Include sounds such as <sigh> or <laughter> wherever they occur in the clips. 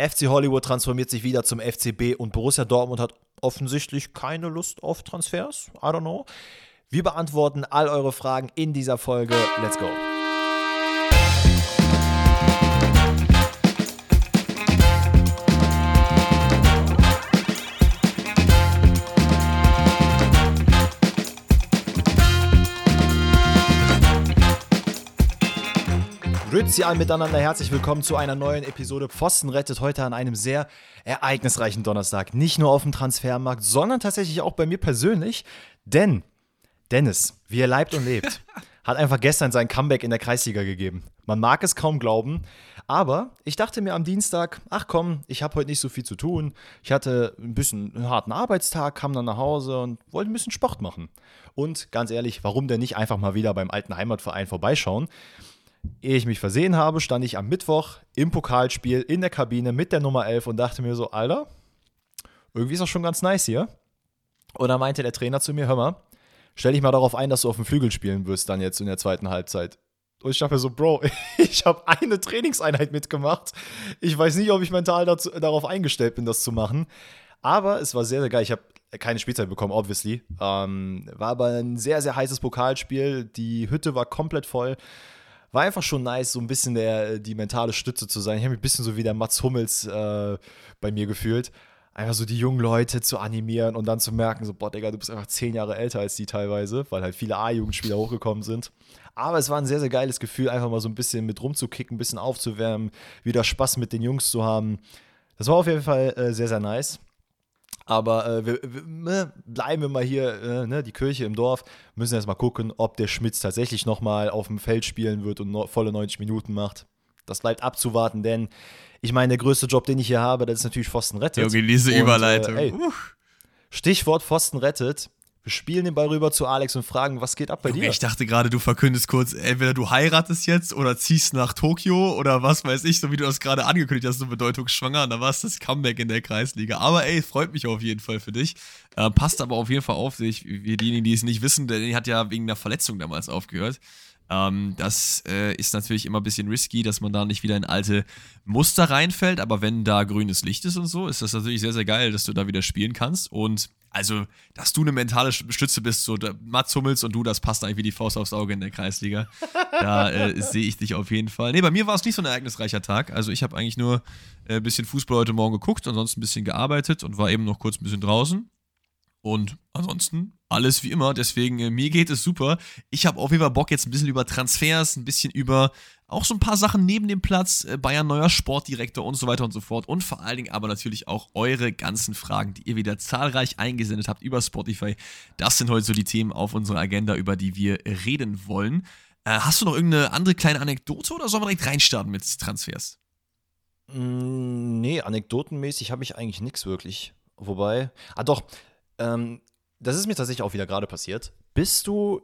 FC Hollywood transformiert sich wieder zum FCB und Borussia Dortmund hat offensichtlich keine Lust auf Transfers. I don't know. Wir beantworten all eure Fragen in dieser Folge. Let's go. Grüezi alle miteinander, herzlich willkommen zu einer neuen Episode Pfosten rettet heute an einem sehr ereignisreichen Donnerstag. Nicht nur auf dem Transfermarkt, sondern tatsächlich auch bei mir persönlich. Denn Dennis, wie er leibt und lebt, <laughs> hat einfach gestern sein Comeback in der Kreisliga gegeben. Man mag es kaum glauben, aber ich dachte mir am Dienstag, ach komm, ich habe heute nicht so viel zu tun. Ich hatte ein bisschen einen harten Arbeitstag, kam dann nach Hause und wollte ein bisschen Sport machen. Und ganz ehrlich, warum denn nicht einfach mal wieder beim alten Heimatverein vorbeischauen? Ehe ich mich versehen habe, stand ich am Mittwoch im Pokalspiel in der Kabine mit der Nummer 11 und dachte mir so, Alter, irgendwie ist das schon ganz nice hier. Und dann meinte der Trainer zu mir, hör mal, stell dich mal darauf ein, dass du auf dem Flügel spielen wirst dann jetzt in der zweiten Halbzeit. Und ich dachte mir so, Bro, <laughs> ich habe eine Trainingseinheit mitgemacht. Ich weiß nicht, ob ich mental dazu, darauf eingestellt bin, das zu machen. Aber es war sehr, sehr geil. Ich habe keine Spielzeit bekommen, obviously. Ähm, war aber ein sehr, sehr heißes Pokalspiel. Die Hütte war komplett voll war einfach schon nice, so ein bisschen der, die mentale Stütze zu sein. Ich habe mich ein bisschen so wie der Mats Hummels äh, bei mir gefühlt. Einfach so die jungen Leute zu animieren und dann zu merken, so, boah, Digga, du bist einfach zehn Jahre älter als die teilweise, weil halt viele A-Jugendspieler hochgekommen sind. Aber es war ein sehr, sehr geiles Gefühl, einfach mal so ein bisschen mit rumzukicken, ein bisschen aufzuwärmen, wieder Spaß mit den Jungs zu haben. Das war auf jeden Fall äh, sehr, sehr nice. Aber äh, wir, wir, ne, bleiben wir mal hier, äh, ne, die Kirche im Dorf, müssen erst mal gucken, ob der Schmitz tatsächlich nochmal auf dem Feld spielen wird und no, volle 90 Minuten macht. Das bleibt abzuwarten, denn ich meine, der größte Job, den ich hier habe, das ist natürlich Pfosten rettet. Junge, diese und, Überleitung. Äh, ey, Stichwort Pfosten rettet. Wir spielen den Ball rüber zu Alex und fragen, was geht ab bei Junge, dir? Ich dachte gerade, du verkündest kurz, entweder du heiratest jetzt oder ziehst nach Tokio oder was weiß ich, so wie du das gerade angekündigt hast, so bedeutungsschwanger. Und da war es das Comeback in der Kreisliga. Aber ey, freut mich auf jeden Fall für dich. Äh, passt aber auf jeden Fall auf sich. Wie diejenigen, die es nicht wissen, der hat ja wegen einer Verletzung damals aufgehört. Ähm, das äh, ist natürlich immer ein bisschen risky, dass man da nicht wieder in alte Muster reinfällt. Aber wenn da grünes Licht ist und so, ist das natürlich sehr, sehr geil, dass du da wieder spielen kannst. Und also, dass du eine mentale Stütze bist, so Mats Hummels und du, das passt eigentlich wie die Faust aufs Auge in der Kreisliga. <laughs> Da äh, sehe ich dich auf jeden Fall. Nee, bei mir war es nicht so ein ereignisreicher Tag. Also, ich habe eigentlich nur ein äh, bisschen Fußball heute Morgen geguckt, ansonsten ein bisschen gearbeitet und war eben noch kurz ein bisschen draußen. Und ansonsten alles wie immer. Deswegen, äh, mir geht es super. Ich habe auf jeden Fall Bock, jetzt ein bisschen über Transfers, ein bisschen über auch so ein paar Sachen neben dem Platz, äh, Bayern neuer Sportdirektor und so weiter und so fort. Und vor allen Dingen aber natürlich auch eure ganzen Fragen, die ihr wieder zahlreich eingesendet habt über Spotify. Das sind heute so die Themen auf unserer Agenda, über die wir reden wollen. Äh, hast du noch irgendeine andere kleine Anekdote oder sollen wir direkt reinstarten mit Transfers? Mm, nee, anekdotenmäßig habe ich eigentlich nichts wirklich. Wobei, ah doch, ähm, das ist mir tatsächlich auch wieder gerade passiert. Bist du,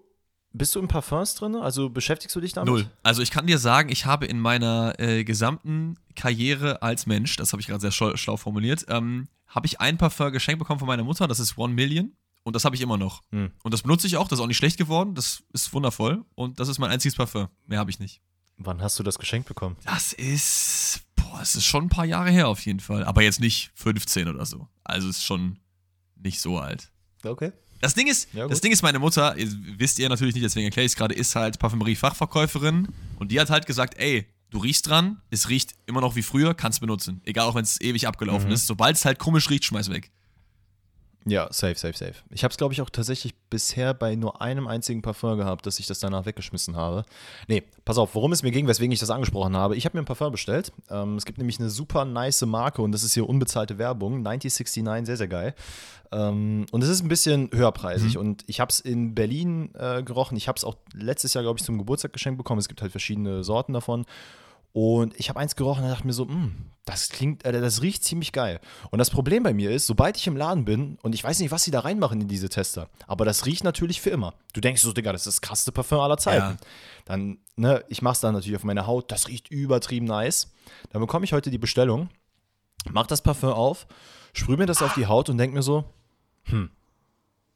bist du in Parfums drin? Also beschäftigst du dich damit? Null. Also ich kann dir sagen, ich habe in meiner äh, gesamten Karriere als Mensch, das habe ich gerade sehr schlau, formuliert, ähm, habe ich ein Parfum geschenkt bekommen von meiner Mutter, das ist One Million. Und das habe ich immer noch. Hm. Und das benutze ich auch, das ist auch nicht schlecht geworden, das ist wundervoll. Und das ist mein einziges Parfum. Mehr habe ich nicht. Wann hast du das geschenkt bekommen? Das ist, boah, es ist schon ein paar Jahre her auf jeden Fall. Aber jetzt nicht 15 oder so. Also es ist schon nicht so alt. Okay. Das Ding ist, ja, das Ding ist, meine Mutter, wisst ihr natürlich nicht, deswegen erkläre ich es gerade, ist halt Parfümerie-Fachverkäuferin und die hat halt gesagt, ey, du riechst dran, es riecht immer noch wie früher, kannst benutzen. Egal, auch wenn es ewig abgelaufen mhm. ist. Sobald es halt komisch riecht, schmeiß weg. Ja, safe, safe, safe. Ich habe es, glaube ich, auch tatsächlich bisher bei nur einem einzigen Parfum gehabt, dass ich das danach weggeschmissen habe. Nee, pass auf, worum es mir ging, weswegen ich das angesprochen habe. Ich habe mir ein Parfum bestellt. Ähm, es gibt nämlich eine super nice Marke und das ist hier unbezahlte Werbung. 9069, sehr, sehr geil. Ähm, und es ist ein bisschen höherpreisig. Mhm. Und ich habe es in Berlin äh, gerochen. Ich habe es auch letztes Jahr, glaube ich, zum Geburtstag geschenkt bekommen. Es gibt halt verschiedene Sorten davon. Und ich habe eins gerochen und dachte mir so, hm, das klingt, äh, das riecht ziemlich geil. Und das Problem bei mir ist, sobald ich im Laden bin und ich weiß nicht, was sie da reinmachen in diese Tester, aber das riecht natürlich für immer. Du denkst so, Digga, das ist das krasseste Parfum aller Zeiten. Ja. Dann, ne, ich mach's dann natürlich auf meine Haut, das riecht übertrieben nice. Dann bekomme ich heute die Bestellung, mach das Parfum auf, sprühe mir das auf die Haut und denk mir so, hm,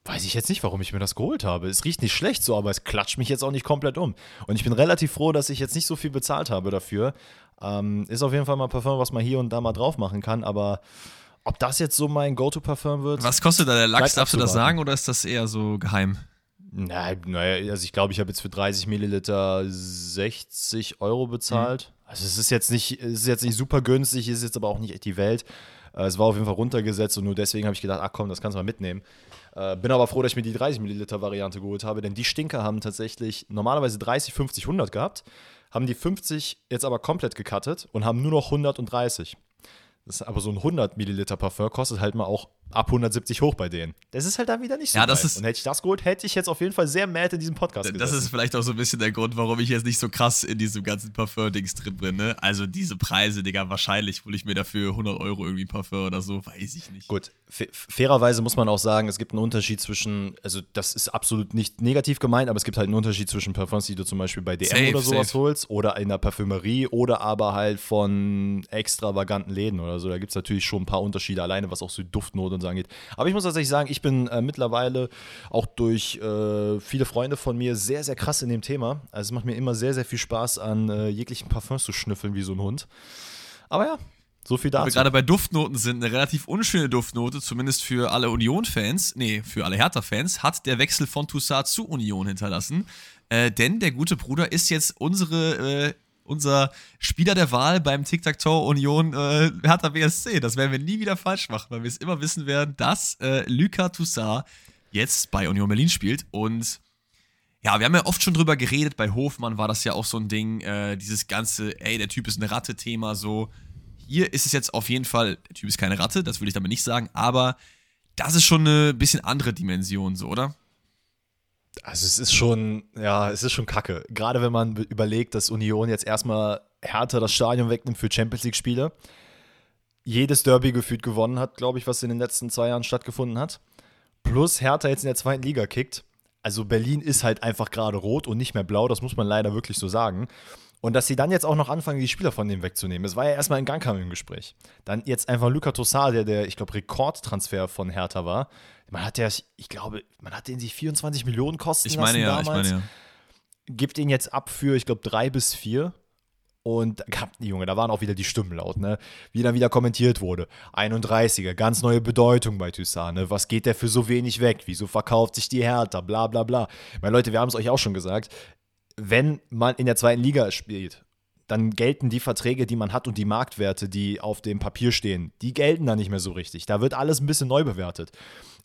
weiß ich jetzt nicht, warum ich mir das geholt habe. Es riecht nicht schlecht so, aber es klatscht mich jetzt auch nicht komplett um. Und ich bin relativ froh, dass ich jetzt nicht so viel bezahlt habe dafür. Ähm, ist auf jeden Fall mal Parfum, was man hier und da mal drauf machen kann, aber ob das jetzt so mein Go-To-Parfum wird. Was kostet da der Lachs? Darfst du das sagen oder ist das eher so geheim? Nein, naja, also ich glaube, ich habe jetzt für 30 Milliliter 60 Euro bezahlt. Mhm. Also es ist jetzt nicht, es ist jetzt nicht super günstig, ist jetzt aber auch nicht echt die Welt. Äh, es war auf jeden Fall runtergesetzt und nur deswegen habe ich gedacht, ach komm, das kannst du mal mitnehmen. Äh, bin aber froh, dass ich mir die 30 Milliliter Variante geholt habe, denn die Stinker haben tatsächlich normalerweise 30, 50, 100 gehabt, haben die 50 jetzt aber komplett gecuttet und haben nur noch 100 und 30. Das ist aber so ein 100 Milliliter Parfum kostet halt mal auch ab 170 hoch bei denen. Das ist halt da wieder nicht so ja, das Ist, und hätte ich das geholt, hätte ich jetzt auf jeden Fall sehr mad in diesem Podcast gesessen. Das ist vielleicht auch so ein bisschen der Grund, warum ich jetzt nicht so krass in diesem ganzen Parfum-Dings drin bin. Ne? Also diese Preise, Digga, wahrscheinlich hole ich mir dafür 100 Euro irgendwie Parfum oder so, weiß ich nicht. Gut, fairerweise muss man auch sagen, es gibt einen Unterschied zwischen, also das ist absolut nicht negativ gemeint, aber es gibt halt einen Unterschied zwischen Parfums, die du zum Beispiel bei DM safe, oder sowas safe. holst oder in der Parfümerie oder aber halt von extravaganten Läden oder so. Da gibt es natürlich schon ein paar Unterschiede, alleine was auch so Duftnote und so angeht. Aber ich muss tatsächlich sagen, ich bin äh, mittlerweile auch durch äh, viele Freunde von mir sehr, sehr krass in dem Thema. Also es macht mir immer sehr, sehr viel Spaß, an äh, jeglichen Parfums zu schnüffeln wie so ein Hund. Aber ja, so viel dazu. wir gerade bei Duftnoten sind, eine relativ unschöne Duftnote, zumindest für alle Union-Fans, nee, für alle Hertha-Fans, hat der Wechsel von Toussaint zu Union hinterlassen. Äh, denn der gute Bruder ist jetzt unsere äh, unser Spieler der Wahl beim Tic-Tac-Toe Union äh, Hertha BSC. Das werden wir nie wieder falsch machen, weil wir es immer wissen werden, dass äh, Luca Toussaint jetzt bei Union Berlin spielt und ja, wir haben ja oft schon drüber geredet, bei Hofmann war das ja auch so ein Ding, äh, dieses ganze, ey, der Typ ist eine Ratte-Thema, so. Hier ist es jetzt auf jeden Fall, der Typ ist keine Ratte, das will ich damit nicht sagen, aber das ist schon eine bisschen andere Dimension, so, oder? Also es ist schon, ja, es ist schon kacke. Gerade wenn man überlegt, dass Union jetzt erstmal härter das Stadion wegnimmt für Champions League-Spiele. Jedes Derby gefühlt gewonnen hat, glaube ich, was in den letzten zwei Jahren stattgefunden hat. Plus Hertha jetzt in der zweiten Liga kickt. Also Berlin ist halt einfach gerade rot und nicht mehr blau, das muss man leider wirklich so sagen. Und dass sie dann jetzt auch noch anfangen, die Spieler von dem wegzunehmen. Es war ja erstmal ein Gangkampf im Gespräch. Dann jetzt einfach Luca Tossar, der der, ich glaube, Rekordtransfer von Hertha war. Man hat ja, ich glaube, man hat den sich 24 Millionen kosten ich meine, lassen ja, damals. Ich meine, ja. Gibt ihn jetzt ab für, ich glaube, drei bis vier. Und Junge, da waren auch wieder die Stimmen laut, ne? Wie dann wieder kommentiert wurde. 31er, ganz neue Bedeutung bei Toussaint, ne? Was geht der für so wenig weg? Wieso verkauft sich die Hertha? Bla bla bla. Meine Leute, wir haben es euch auch schon gesagt wenn man in der zweiten Liga spielt, dann gelten die Verträge, die man hat und die Marktwerte, die auf dem Papier stehen, die gelten dann nicht mehr so richtig. Da wird alles ein bisschen neu bewertet.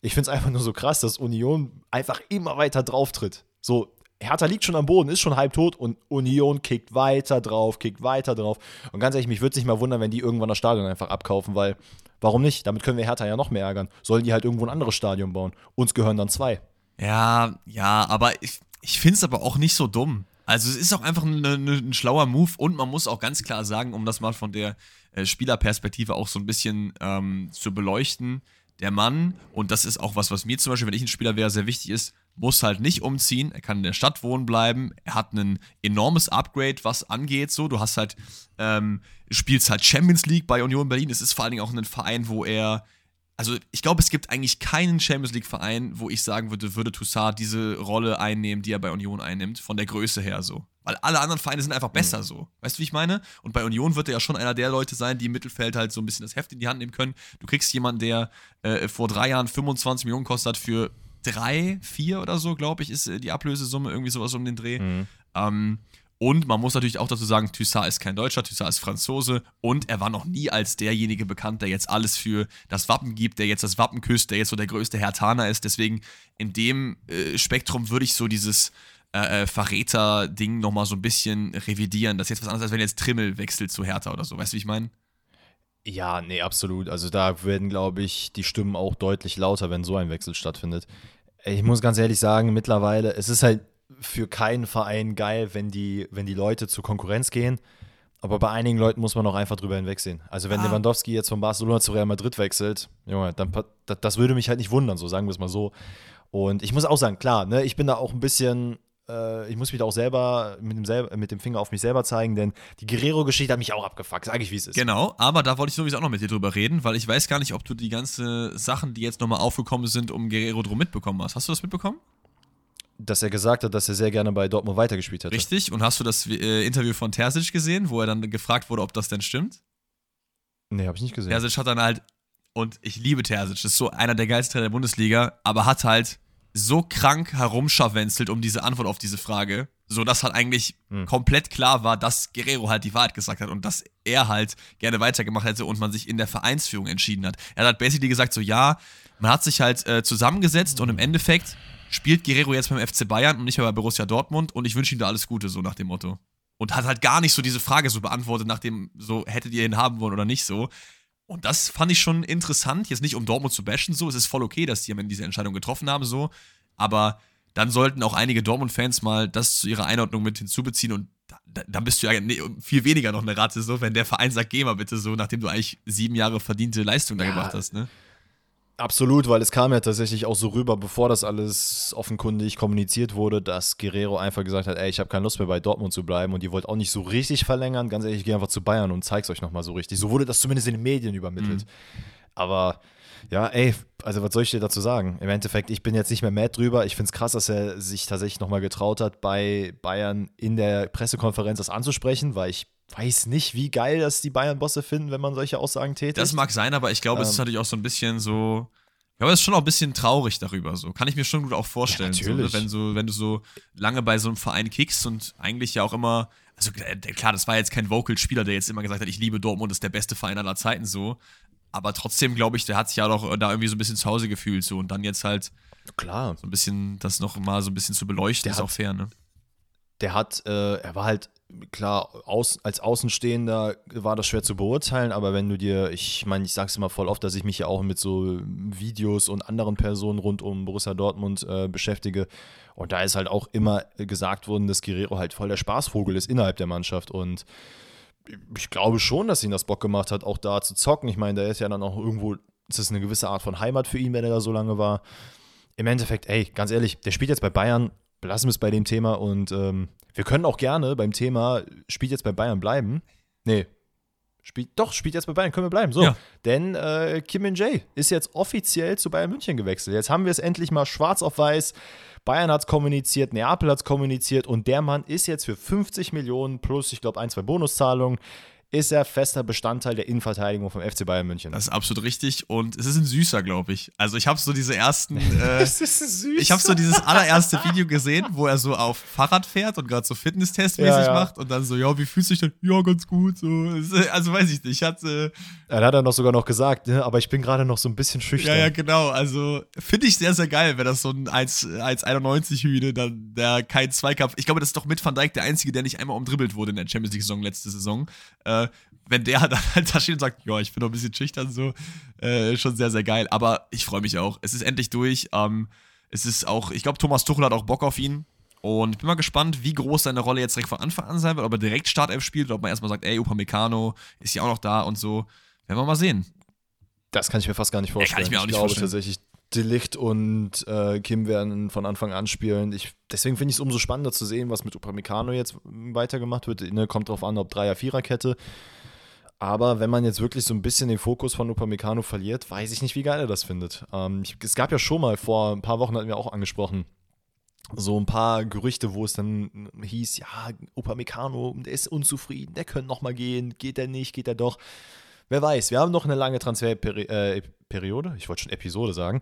Ich finde es einfach nur so krass, dass Union einfach immer weiter drauf tritt. So, Hertha liegt schon am Boden, ist schon halb tot und Union kickt weiter drauf, kickt weiter drauf. Und ganz ehrlich, mich würde es nicht mal wundern, wenn die irgendwann das Stadion einfach abkaufen, weil warum nicht? Damit können wir Hertha ja noch mehr ärgern. Sollen die halt irgendwo ein anderes Stadion bauen? Uns gehören dann zwei. Ja, ja, aber ich, ich finde es aber auch nicht so dumm. Also es ist auch einfach eine, eine, ein schlauer Move und man muss auch ganz klar sagen, um das mal von der äh, Spielerperspektive auch so ein bisschen ähm, zu beleuchten, der Mann, und das ist auch was, was mir zum Beispiel, wenn ich ein Spieler wäre, sehr wichtig ist, muss halt nicht umziehen, er kann in der Stadt wohnen bleiben, er hat ein enormes Upgrade, was angeht, so, du hast halt, ähm, spielst halt Champions League bei Union Berlin, es ist vor allen Dingen auch ein Verein, wo er also ich glaube, es gibt eigentlich keinen Champions League-Verein, wo ich sagen würde, würde Toussaint diese Rolle einnehmen, die er bei Union einnimmt, von der Größe her so. Weil alle anderen Vereine sind einfach besser mhm. so. Weißt du, wie ich meine? Und bei Union wird er ja schon einer der Leute sein, die im Mittelfeld halt so ein bisschen das Heft in die Hand nehmen können. Du kriegst jemanden, der äh, vor drei Jahren 25 Millionen kostet für drei, vier oder so, glaube ich, ist äh, die Ablösesumme irgendwie sowas um den Dreh. Mhm. Ähm, und man muss natürlich auch dazu sagen, Toussaint ist kein Deutscher, Toussaint ist Franzose und er war noch nie als derjenige bekannt, der jetzt alles für das Wappen gibt, der jetzt das Wappen küsst, der jetzt so der größte Hertaner ist. Deswegen in dem äh, Spektrum würde ich so dieses äh, äh, Verräter-Ding nochmal so ein bisschen revidieren. Das ist jetzt was anderes, als wenn jetzt Trimmel wechselt zu Hertha oder so. Weißt du, wie ich meine? Ja, nee, absolut. Also da werden, glaube ich, die Stimmen auch deutlich lauter, wenn so ein Wechsel stattfindet. Ich muss ganz ehrlich sagen, mittlerweile, es ist halt für keinen Verein geil, wenn die, wenn die Leute zur Konkurrenz gehen. Aber bei einigen Leuten muss man auch einfach drüber hinwegsehen. Also wenn ah. Lewandowski jetzt von Barcelona zu Real Madrid wechselt, Junge, dann das würde mich halt nicht wundern, so sagen wir es mal so. Und ich muss auch sagen, klar, ne, ich bin da auch ein bisschen äh, ich muss mich da auch selber mit dem, selber mit dem Finger auf mich selber zeigen, denn die Guerrero-Geschichte hat mich auch abgefuckt, sage ich, wie es ist. Genau, aber da wollte ich sowieso auch noch mit dir drüber reden, weil ich weiß gar nicht, ob du die ganzen Sachen, die jetzt nochmal aufgekommen sind, um Guerrero drum mitbekommen hast. Hast du das mitbekommen? Dass er gesagt hat, dass er sehr gerne bei Dortmund weitergespielt hätte. Richtig, und hast du das äh, Interview von Terzic gesehen, wo er dann gefragt wurde, ob das denn stimmt? Nee, habe ich nicht gesehen. Terzic hat dann halt, und ich liebe Terzic, ist so einer der geilsten Trainer der Bundesliga, aber hat halt so krank herumscharwenzelt um diese Antwort auf diese Frage, so dass halt eigentlich hm. komplett klar war, dass Guerrero halt die Wahrheit gesagt hat und dass er halt gerne weitergemacht hätte und man sich in der Vereinsführung entschieden hat. Er hat halt basically gesagt, so ja, man hat sich halt äh, zusammengesetzt und im Endeffekt spielt Guerrero jetzt beim FC Bayern und nicht mehr bei Borussia Dortmund und ich wünsche ihm da alles Gute, so nach dem Motto. Und hat halt gar nicht so diese Frage so beantwortet, nach dem, so hättet ihr ihn haben wollen oder nicht so. Und das fand ich schon interessant, jetzt nicht um Dortmund zu bashen, so. Es ist voll okay, dass die am Ende diese Entscheidung getroffen haben, so. Aber dann sollten auch einige Dortmund-Fans mal das zu ihrer Einordnung mit hinzubeziehen und dann bist du ja viel weniger noch eine Ratte, so, wenn der Verein sagt, geh mal bitte so, nachdem du eigentlich sieben Jahre verdiente Leistung da ja, gemacht hast, ne? Absolut, weil es kam ja tatsächlich auch so rüber, bevor das alles offenkundig kommuniziert wurde, dass Guerrero einfach gesagt hat, ey, ich habe keine Lust mehr bei Dortmund zu bleiben und ihr wollt auch nicht so richtig verlängern. Ganz ehrlich, ich gehe einfach zu Bayern und zeig's euch nochmal so richtig. So wurde das zumindest in den Medien übermittelt. Mhm. Aber ja, ey, also was soll ich dir dazu sagen? Im Endeffekt, ich bin jetzt nicht mehr mad drüber. Ich finde es krass, dass er sich tatsächlich nochmal getraut hat, bei Bayern in der Pressekonferenz das anzusprechen, weil ich weiß nicht, wie geil das die Bayern-Bosse finden, wenn man solche Aussagen tätigt. Das mag sein, aber ich glaube, ähm, es ist ähm. natürlich auch so ein bisschen so. Ich glaube, es ist schon auch ein bisschen traurig darüber. So kann ich mir schon gut auch vorstellen. Ja, natürlich. So, ne? wenn, so, wenn du so lange bei so einem Verein kickst und eigentlich ja auch immer. Also äh, klar, das war jetzt kein Vocal-Spieler, der jetzt immer gesagt hat, ich liebe Dortmund, ist der beste Verein aller Zeiten so. Aber trotzdem glaube ich, der hat sich ja doch da irgendwie so ein bisschen zu Hause gefühlt so und dann jetzt halt klar so ein bisschen das noch mal so ein bisschen zu beleuchten der ist hat, auch fair, ne? Der hat, äh, er war halt klar, aus, als Außenstehender war das schwer zu beurteilen, aber wenn du dir, ich meine, ich sage es immer voll oft, dass ich mich ja auch mit so Videos und anderen Personen rund um Borussia Dortmund äh, beschäftige. Und da ist halt auch immer gesagt worden, dass Guerrero halt voll der Spaßvogel ist innerhalb der Mannschaft. Und ich glaube schon, dass ihn das Bock gemacht hat, auch da zu zocken. Ich meine, da ist ja dann auch irgendwo, ist das eine gewisse Art von Heimat für ihn, wenn er da so lange war. Im Endeffekt, ey, ganz ehrlich, der spielt jetzt bei Bayern, belassen wir es bei dem Thema und ähm, wir können auch gerne beim Thema, spielt jetzt bei Bayern bleiben. Nee, Spielt, doch, spielt jetzt bei Bayern, können wir bleiben. So. Ja. Denn äh, Kim Min Jae ist jetzt offiziell zu Bayern München gewechselt. Jetzt haben wir es endlich mal schwarz auf weiß. Bayern hat es kommuniziert, Neapel hat es kommuniziert und der Mann ist jetzt für 50 Millionen plus, ich glaube, ein, zwei Bonuszahlungen ist er fester Bestandteil der Innenverteidigung vom FC Bayern München. Das ist absolut richtig und es ist ein süßer, glaube ich. Also ich habe so diese ersten, <laughs> äh, es ist süßer. ich habe so dieses allererste Video gesehen, wo er so auf Fahrrad fährt und gerade so Fitnesstestmäßig ja, ja. macht und dann so, ja, wie fühlst du dich denn? Ja, ganz gut. So. Also weiß ich nicht. Ich hatte. Er hat dann noch sogar noch gesagt, ne, aber ich bin gerade noch so ein bisschen schüchtern. Ja, ja, genau. Also finde ich sehr, sehr geil, wenn das so ein 1,91 Hühne, dann der kein Zweikampf. Ich glaube, das ist doch mit Van Dijk der Einzige, der nicht einmal umdribbelt wurde in der Champions League-Saison letzte Saison. Äh, wenn der dann <laughs> halt da steht und sagt, ja, ich bin noch ein bisschen schüchtern, so, äh, schon sehr, sehr geil. Aber ich freue mich auch. Es ist endlich durch. Ähm, es ist auch, ich glaube, Thomas Tuchel hat auch Bock auf ihn. Und ich bin mal gespannt, wie groß seine Rolle jetzt direkt von Anfang an sein wird, ob er direkt Startelf spielt oder ob man erstmal sagt, ey, Upamecano ist ja auch noch da und so. Werden wir mal sehen. Das kann ich mir fast gar nicht vorstellen. Ja, kann ich mir auch nicht ich glaube vorstellen. tatsächlich, Delicht und äh, Kim werden von Anfang an spielen. Ich, deswegen finde ich es umso spannender zu sehen, was mit Upamecano jetzt weitergemacht wird. Ne, kommt drauf an, ob Dreier-Vierer-Kette. Aber wenn man jetzt wirklich so ein bisschen den Fokus von Upamecano verliert, weiß ich nicht, wie geil er das findet. Ähm, ich, es gab ja schon mal vor ein paar Wochen, hatten wir auch angesprochen, so ein paar Gerüchte, wo es dann hieß, ja, Upamecano, der ist unzufrieden, der könnte noch mal gehen, geht er nicht, geht er doch. Wer weiß, wir haben noch eine lange Transferperiode, äh, ich wollte schon Episode sagen.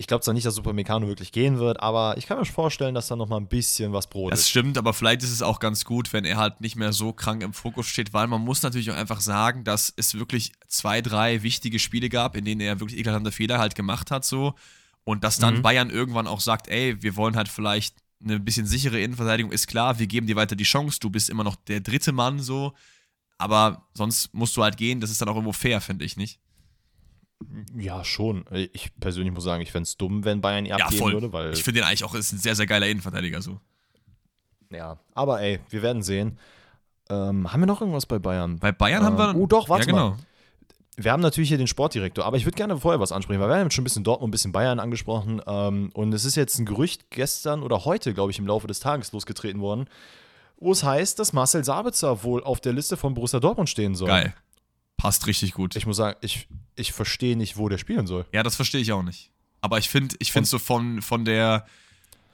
Ich glaube zwar nicht, dass Super Meccano wirklich gehen wird, aber ich kann mir vorstellen, dass da noch mal ein bisschen was brodelt. Das stimmt, aber vielleicht ist es auch ganz gut, wenn er halt nicht mehr so krank im Fokus steht, weil man muss natürlich auch einfach sagen, dass es wirklich zwei, drei wichtige Spiele gab, in denen er wirklich eklatante Fehler halt gemacht hat so und dass dann mhm. Bayern irgendwann auch sagt, ey, wir wollen halt vielleicht eine bisschen sichere Innenverteidigung, ist klar, wir geben dir weiter die Chance, du bist immer noch der dritte Mann so, aber sonst musst du halt gehen, das ist dann auch irgendwo fair, finde ich, nicht? Ja, schon. Ich persönlich muss sagen, ich fände es dumm, wenn Bayern ihn abgeben ja, würde, weil. Ich finde den eigentlich auch ist ein sehr, sehr geiler Innenverteidiger so. Ja, aber ey, wir werden sehen. Ähm, haben wir noch irgendwas bei Bayern? Bei Bayern ähm, haben wir. Oh, doch, warte ja, genau. mal. wir haben natürlich hier den Sportdirektor, aber ich würde gerne vorher was ansprechen, weil wir haben jetzt schon ein bisschen Dortmund, ein bisschen Bayern angesprochen. Ähm, und es ist jetzt ein Gerücht gestern oder heute, glaube ich, im Laufe des Tages losgetreten worden, wo es heißt, dass Marcel Sabitzer wohl auf der Liste von Borussia Dortmund stehen soll. Geil. Passt richtig gut. Ich muss sagen, ich, ich verstehe nicht, wo der spielen soll. Ja, das verstehe ich auch nicht. Aber ich finde ich find so von, von der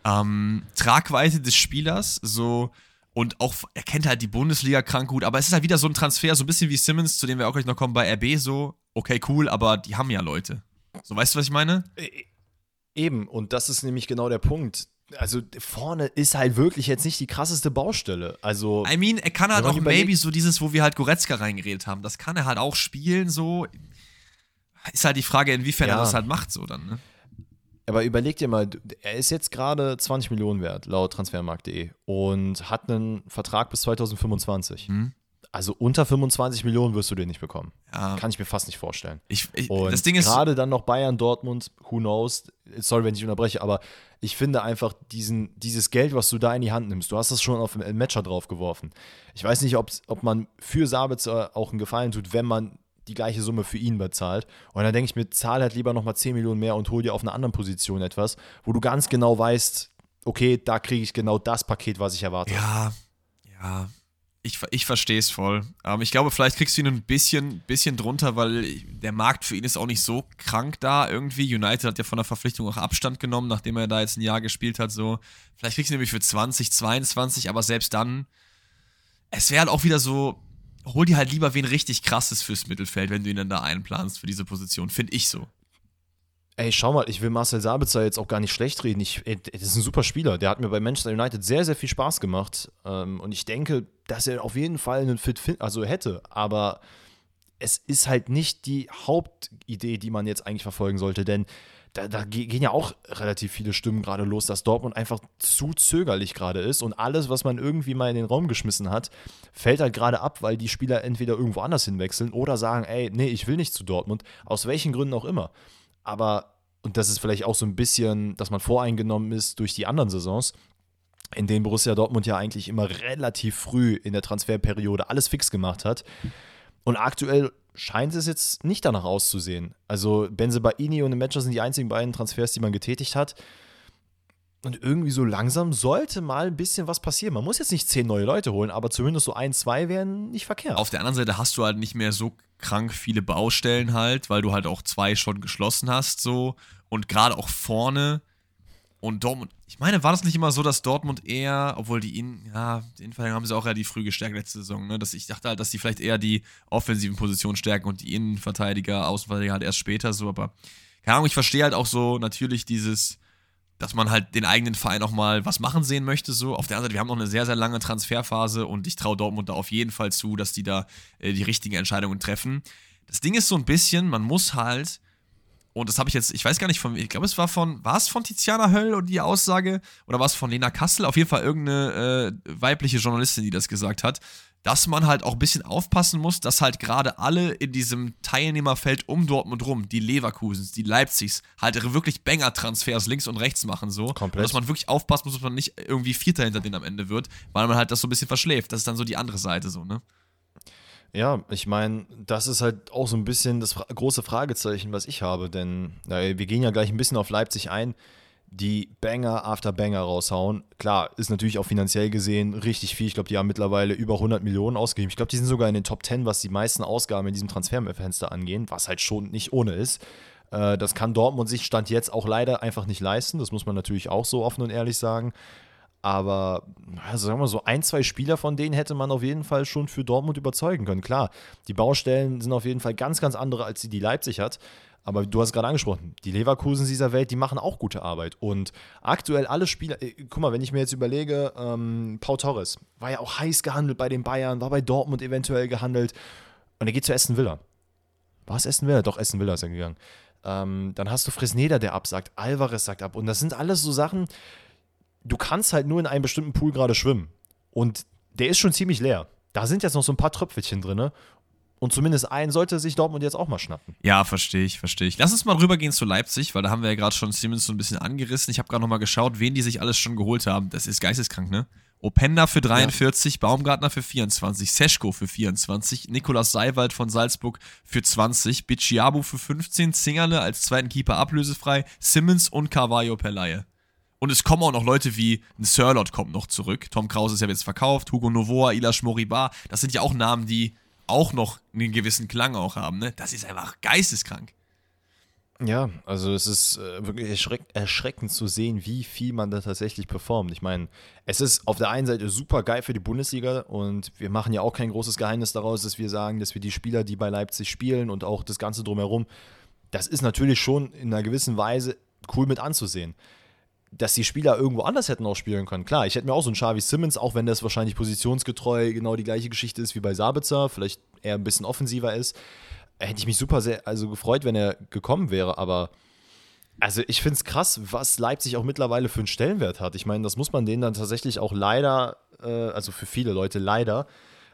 ähm, Tragweite des Spielers so und auch, er kennt halt die Bundesliga krank gut, aber es ist halt wieder so ein Transfer, so ein bisschen wie Simmons, zu dem wir auch gleich noch kommen bei RB, so, okay, cool, aber die haben ja Leute. So, weißt du, was ich meine? E, eben, und das ist nämlich genau der Punkt. Also vorne ist halt wirklich jetzt nicht die krasseste Baustelle. Also. I mean, er kann halt auch maybe so dieses, wo wir halt Goretzka reingeredet haben. Das kann er halt auch spielen, so. Ist halt die Frage, inwiefern ja. er das halt macht, so dann, ne? Aber überleg dir mal, er ist jetzt gerade 20 Millionen wert, laut transfermarkt.de, und hat einen Vertrag bis 2025. Mhm. Also unter 25 Millionen wirst du den nicht bekommen. Ja. Kann ich mir fast nicht vorstellen. Ich, ich, und das Ding ist. Gerade dann noch Bayern, Dortmund, who knows. Sorry, wenn ich unterbreche, aber ich finde einfach diesen, dieses Geld, was du da in die Hand nimmst, du hast das schon auf den Matcher draufgeworfen. Ich weiß nicht, ob man für Sabitzer auch einen Gefallen tut, wenn man die gleiche Summe für ihn bezahlt. Und dann denke ich mir, zahl halt lieber nochmal 10 Millionen mehr und hol dir auf einer anderen Position etwas, wo du ganz genau weißt, okay, da kriege ich genau das Paket, was ich erwarte. Ja, ja. Ich, ich verstehe es voll. Aber ich glaube, vielleicht kriegst du ihn ein bisschen, bisschen drunter, weil der Markt für ihn ist auch nicht so krank da irgendwie. United hat ja von der Verpflichtung auch Abstand genommen, nachdem er da jetzt ein Jahr gespielt hat. So. Vielleicht kriegst du ihn nämlich für 20, 22, aber selbst dann, es wäre halt auch wieder so, hol dir halt lieber wen richtig krasses fürs Mittelfeld, wenn du ihn dann da einplanst für diese Position, finde ich so. Ey, schau mal, ich will Marcel Sabitzer jetzt auch gar nicht schlecht reden. Ich, ey, das ist ein super Spieler. Der hat mir bei Manchester United sehr, sehr viel Spaß gemacht. Ähm, und ich denke, dass er auf jeden Fall einen Fit also hätte. Aber es ist halt nicht die Hauptidee, die man jetzt eigentlich verfolgen sollte. Denn da, da, gehen ja auch relativ viele Stimmen gerade los, dass Dortmund einfach zu zögerlich gerade ist und alles, was man irgendwie mal in den Raum geschmissen hat, fällt halt gerade ab, weil die Spieler entweder irgendwo anders hinwechseln oder sagen, ey, nee, ich will nicht zu Dortmund, aus welchen Gründen auch immer. Aber, und das ist vielleicht auch so ein bisschen, dass man voreingenommen ist durch die anderen Saisons, in denen Borussia Dortmund ja eigentlich immer relativ früh in der Transferperiode alles fix gemacht hat. Und aktuell scheint es jetzt nicht danach auszusehen. Also Benzebaini und Matcher sind die einzigen beiden Transfers, die man getätigt hat. Und irgendwie so langsam sollte mal ein bisschen was passieren. Man muss jetzt nicht zehn neue Leute holen, aber zumindest so ein, zwei wären nicht verkehrt. Auf der anderen Seite hast du halt nicht mehr so krank viele Baustellen halt, weil du halt auch zwei schon geschlossen hast so. Und gerade auch vorne und Dortmund, ich meine, war das nicht immer so, dass Dortmund eher, obwohl die ihn, ja, den Fall haben sie auch relativ früh gestärkt letzte Saison, ne? Dass ich dachte halt, dass die vielleicht eher die offensiven Positionen stärken und die Innenverteidiger, Außenverteidiger halt erst später so, aber keine Ahnung, ich verstehe halt auch so natürlich dieses, dass man halt den eigenen Verein auch mal was machen sehen möchte, so. Auf der anderen Seite, wir haben noch eine sehr, sehr lange Transferphase und ich traue Dortmund da auf jeden Fall zu, dass die da äh, die richtigen Entscheidungen treffen. Das Ding ist so ein bisschen, man muss halt und das habe ich jetzt, ich weiß gar nicht von, ich glaube, es war von, war es von Tiziana Höll und die Aussage, oder war es von Lena Kassel? Auf jeden Fall irgendeine äh, weibliche Journalistin, die das gesagt hat, dass man halt auch ein bisschen aufpassen muss, dass halt gerade alle in diesem Teilnehmerfeld um Dortmund rum, die Leverkusens, die Leipzigs, halt wirklich Banger-Transfers links und rechts machen so. Komplett. Und dass man wirklich aufpassen muss, dass man nicht irgendwie Vierter hinter denen am Ende wird, weil man halt das so ein bisschen verschläft. Das ist dann so die andere Seite so, ne? Ja, ich meine, das ist halt auch so ein bisschen das große Fragezeichen, was ich habe, denn äh, wir gehen ja gleich ein bisschen auf Leipzig ein, die Banger after Banger raushauen. Klar, ist natürlich auch finanziell gesehen richtig viel. Ich glaube, die haben mittlerweile über 100 Millionen ausgegeben. Ich glaube, die sind sogar in den Top 10, was die meisten Ausgaben in diesem Transferfenster angehen, was halt schon nicht ohne ist. Äh, das kann Dortmund sich Stand jetzt auch leider einfach nicht leisten. Das muss man natürlich auch so offen und ehrlich sagen. Aber also sagen wir so, ein, zwei Spieler von denen hätte man auf jeden Fall schon für Dortmund überzeugen können. Klar, die Baustellen sind auf jeden Fall ganz, ganz andere, als die, die Leipzig hat. Aber du hast gerade angesprochen, die Leverkusen dieser Welt, die machen auch gute Arbeit. Und aktuell alle Spieler, äh, guck mal, wenn ich mir jetzt überlege, ähm, Pau Torres war ja auch heiß gehandelt bei den Bayern, war bei Dortmund eventuell gehandelt. Und er geht zu Aston Villa. War es Aston Villa? Doch, Aston Villa ist er gegangen. Ähm, dann hast du Fresneda, der absagt, Alvarez sagt ab. Und das sind alles so Sachen, du kannst halt nur in einem bestimmten Pool gerade schwimmen. Und der ist schon ziemlich leer. Da sind jetzt noch so ein paar Tröpfelchen drin. Und zumindest einen sollte sich Dortmund jetzt auch mal schnappen. Ja, verstehe ich, verstehe ich. Lass uns mal rübergehen zu Leipzig, weil da haben wir ja gerade schon Siemens so ein bisschen angerissen. Ich habe gerade nochmal geschaut, wen die sich alles schon geholt haben. Das ist geisteskrank, ne? Openda für 43, ja. Baumgartner für 24, Seschko für 24, Nikolaus Seiwald von Salzburg für 20, Bicciabu für 15, Zingerle als zweiten Keeper ablösefrei, Simmons und Carvalho per Laie. Und es kommen auch noch Leute wie ein Sirlot kommt noch zurück. Tom Kraus ist ja jetzt verkauft, Hugo Novoa, Ilash Moriba. Das sind ja auch Namen, die auch noch einen gewissen Klang auch haben. Ne? Das ist einfach geisteskrank. Ja, also es ist äh, wirklich erschreck erschreckend zu sehen, wie viel man da tatsächlich performt. Ich meine, es ist auf der einen Seite super geil für die Bundesliga und wir machen ja auch kein großes Geheimnis daraus, dass wir sagen, dass wir die Spieler, die bei Leipzig spielen und auch das Ganze drumherum, das ist natürlich schon in einer gewissen Weise cool mit anzusehen. Dass die Spieler irgendwo anders hätten auch spielen können. Klar, ich hätte mir auch so einen Xavi Simmons, auch wenn das wahrscheinlich positionsgetreu genau die gleiche Geschichte ist wie bei Sabitzer, vielleicht eher ein bisschen offensiver ist hätte ich mich super sehr also gefreut, wenn er gekommen wäre, aber also ich finde es krass, was Leipzig auch mittlerweile für einen Stellenwert hat. Ich meine, das muss man denen dann tatsächlich auch leider, äh, also für viele Leute leider,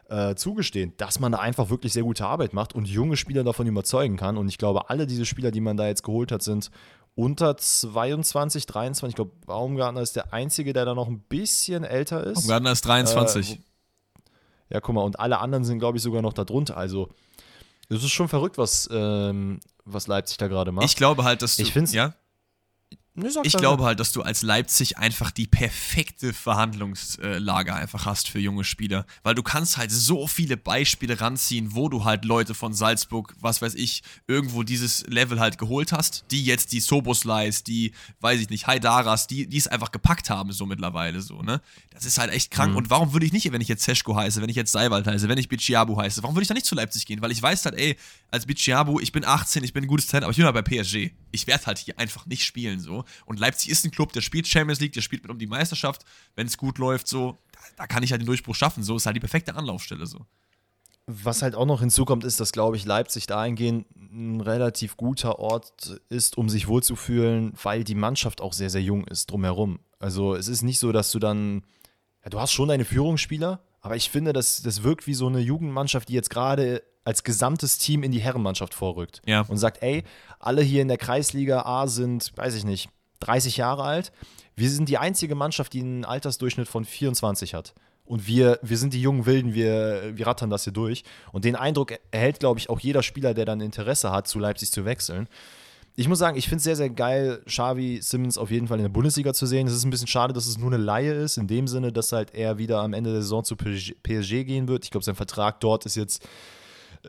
äh, zugestehen, dass man da einfach wirklich sehr gute Arbeit macht und junge Spieler davon überzeugen kann. Und ich glaube, alle diese Spieler, die man da jetzt geholt hat, sind unter 22, 23. Ich glaube, Baumgartner ist der Einzige, der da noch ein bisschen älter ist. Baumgartner ist 23. Äh, ja, guck mal, und alle anderen sind, glaube ich, sogar noch darunter. Also es ist schon verrückt, was, ähm, was Leipzig da gerade macht. Ich glaube halt, dass du. Ich finde ja? Ich glaube halt, dass du als Leipzig einfach die perfekte Verhandlungslage einfach hast für junge Spieler. Weil du kannst halt so viele Beispiele ranziehen, wo du halt Leute von Salzburg, was weiß ich, irgendwo dieses Level halt geholt hast, die jetzt die Soboslais, die, weiß ich nicht, Haidaras, die, die es einfach gepackt haben, so mittlerweile so, ne? Das ist halt echt krank. Mhm. Und warum würde ich nicht, wenn ich jetzt Seschko heiße, wenn ich jetzt Seiwald heiße, wenn ich Bicciabu heiße, warum würde ich da nicht zu Leipzig gehen? Weil ich weiß halt, ey, als Bicciabu, ich bin 18, ich bin ein gutes Talent, aber ich bin halt bei PSG. Ich werde halt hier einfach nicht spielen, so. Und Leipzig ist ein Club, der spielt Champions League, der spielt mit um die Meisterschaft. Wenn es gut läuft, so, da, da, kann ich halt den Durchbruch schaffen. So ist halt die perfekte Anlaufstelle. So. Was halt auch noch hinzukommt, ist, dass, glaube ich, Leipzig dahingehend ein relativ guter Ort ist, um sich wohlzufühlen, weil die Mannschaft auch sehr, sehr jung ist drumherum. Also es ist nicht so, dass du dann, ja, du hast schon deine Führungsspieler, aber ich finde, das, das wirkt wie so eine Jugendmannschaft, die jetzt gerade als gesamtes Team in die Herrenmannschaft vorrückt. Ja. Und sagt, ey, alle hier in der Kreisliga A sind, weiß ich nicht, 30 Jahre alt. Wir sind die einzige Mannschaft, die einen Altersdurchschnitt von 24 hat. Und wir, wir sind die jungen Wilden, wir, wir rattern das hier durch. Und den Eindruck erhält, glaube ich, auch jeder Spieler, der dann Interesse hat, zu Leipzig zu wechseln. Ich muss sagen, ich finde es sehr, sehr geil, Xavi Simmons auf jeden Fall in der Bundesliga zu sehen. Es ist ein bisschen schade, dass es nur eine Laie ist, in dem Sinne, dass halt er wieder am Ende der Saison zu PSG gehen wird. Ich glaube, sein Vertrag dort ist jetzt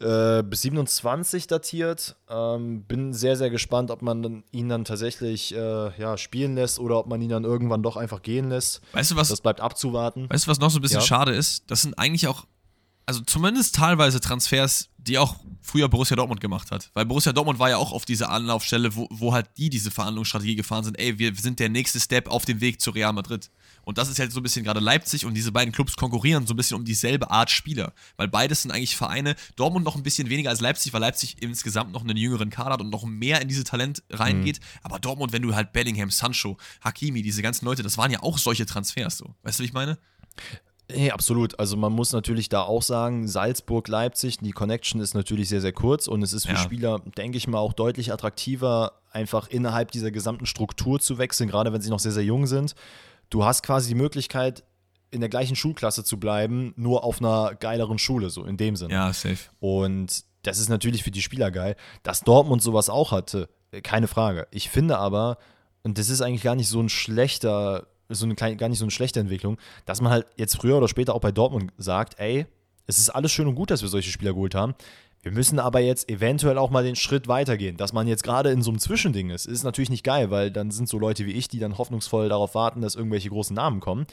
äh, bis 27 datiert. Ähm, bin sehr, sehr gespannt, ob man ihn dann tatsächlich äh, ja, spielen lässt oder ob man ihn dann irgendwann doch einfach gehen lässt. Weißt du was? Das bleibt abzuwarten. Weißt du, was noch so ein bisschen ja. schade ist? Das sind eigentlich auch, also zumindest teilweise Transfers, die auch früher Borussia Dortmund gemacht hat. Weil Borussia Dortmund war ja auch auf dieser Anlaufstelle, wo, wo halt die diese Verhandlungsstrategie gefahren sind. Ey, wir sind der nächste Step auf dem Weg zu Real Madrid. Und das ist halt so ein bisschen gerade Leipzig und diese beiden Clubs konkurrieren so ein bisschen um dieselbe Art Spieler. Weil beides sind eigentlich Vereine, Dortmund noch ein bisschen weniger als Leipzig, weil Leipzig insgesamt noch einen jüngeren Kader hat und noch mehr in diese Talent reingeht. Mhm. Aber Dortmund, wenn du halt Bellingham, Sancho, Hakimi, diese ganzen Leute, das waren ja auch solche Transfers so. Weißt du, wie ich meine? Nee, absolut. Also man muss natürlich da auch sagen, Salzburg, Leipzig, die Connection ist natürlich sehr, sehr kurz und es ist für ja. Spieler, denke ich mal, auch deutlich attraktiver, einfach innerhalb dieser gesamten Struktur zu wechseln, gerade wenn sie noch sehr, sehr jung sind du hast quasi die Möglichkeit, in der gleichen Schulklasse zu bleiben, nur auf einer geileren Schule, so in dem Sinne. Ja, safe. Und das ist natürlich für die Spieler geil. Dass Dortmund sowas auch hatte, keine Frage. Ich finde aber, und das ist eigentlich gar nicht so ein schlechter, so eine kleine, gar nicht so eine schlechte Entwicklung, dass man halt jetzt früher oder später auch bei Dortmund sagt, ey, es ist alles schön und gut, dass wir solche Spieler geholt haben. Wir müssen aber jetzt eventuell auch mal den Schritt weitergehen. Dass man jetzt gerade in so einem Zwischending ist, ist natürlich nicht geil, weil dann sind so Leute wie ich, die dann hoffnungsvoll darauf warten, dass irgendwelche großen Namen kommen,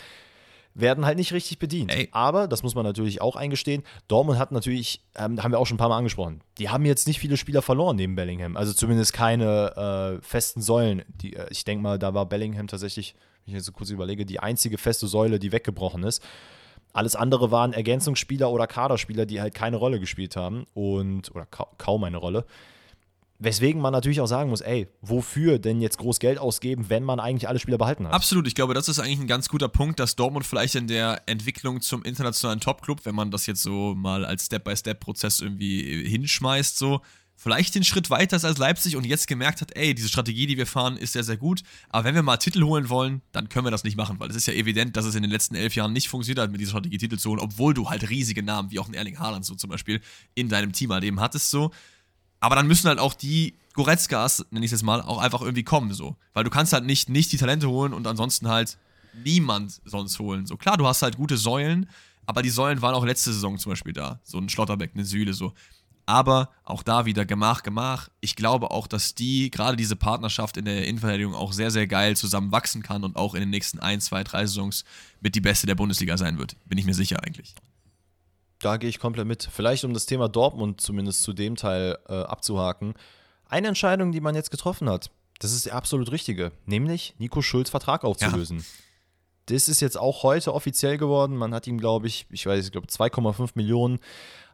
werden halt nicht richtig bedient. Ey. Aber, das muss man natürlich auch eingestehen, Dortmund hat natürlich, ähm, haben wir auch schon ein paar Mal angesprochen, die haben jetzt nicht viele Spieler verloren neben Bellingham. Also zumindest keine äh, festen Säulen. Die, äh, ich denke mal, da war Bellingham tatsächlich, wenn ich jetzt so kurz überlege, die einzige feste Säule, die weggebrochen ist. Alles andere waren Ergänzungsspieler oder Kaderspieler, die halt keine Rolle gespielt haben und oder ka kaum eine Rolle. Weswegen man natürlich auch sagen muss, ey, wofür denn jetzt groß Geld ausgeben, wenn man eigentlich alle Spieler behalten hat? Absolut, ich glaube, das ist eigentlich ein ganz guter Punkt, dass Dortmund vielleicht in der Entwicklung zum internationalen Topclub, wenn man das jetzt so mal als Step-by-Step-Prozess irgendwie hinschmeißt, so, vielleicht den Schritt weiter ist als Leipzig und jetzt gemerkt hat, ey, diese Strategie, die wir fahren, ist sehr, sehr gut. Aber wenn wir mal Titel holen wollen, dann können wir das nicht machen, weil es ist ja evident, dass es in den letzten elf Jahren nicht funktioniert hat, mit dieser Strategie Titel zu holen, obwohl du halt riesige Namen, wie auch ein Erling Haaland so zum Beispiel, in deinem Team halt eben hattest so. Aber dann müssen halt auch die Goretzkas, nenne ich es jetzt mal, auch einfach irgendwie kommen so. Weil du kannst halt nicht, nicht die Talente holen und ansonsten halt niemand sonst holen. So klar, du hast halt gute Säulen, aber die Säulen waren auch letzte Saison zum Beispiel da. So ein Schlotterbeck, eine Sühle, so. Aber auch da wieder Gemach, Gemach. Ich glaube auch, dass die, gerade diese Partnerschaft in der Innenverteidigung auch sehr, sehr geil zusammen wachsen kann und auch in den nächsten ein, zwei, drei Saisons mit die beste der Bundesliga sein wird. Bin ich mir sicher eigentlich. Da gehe ich komplett mit. Vielleicht um das Thema Dortmund zumindest zu dem Teil äh, abzuhaken. Eine Entscheidung, die man jetzt getroffen hat, das ist die absolut richtige, nämlich Nico Schulz Vertrag aufzulösen. Ja. Das ist jetzt auch heute offiziell geworden. Man hat ihm, glaube ich, ich weiß, ich glaube 2,5 Millionen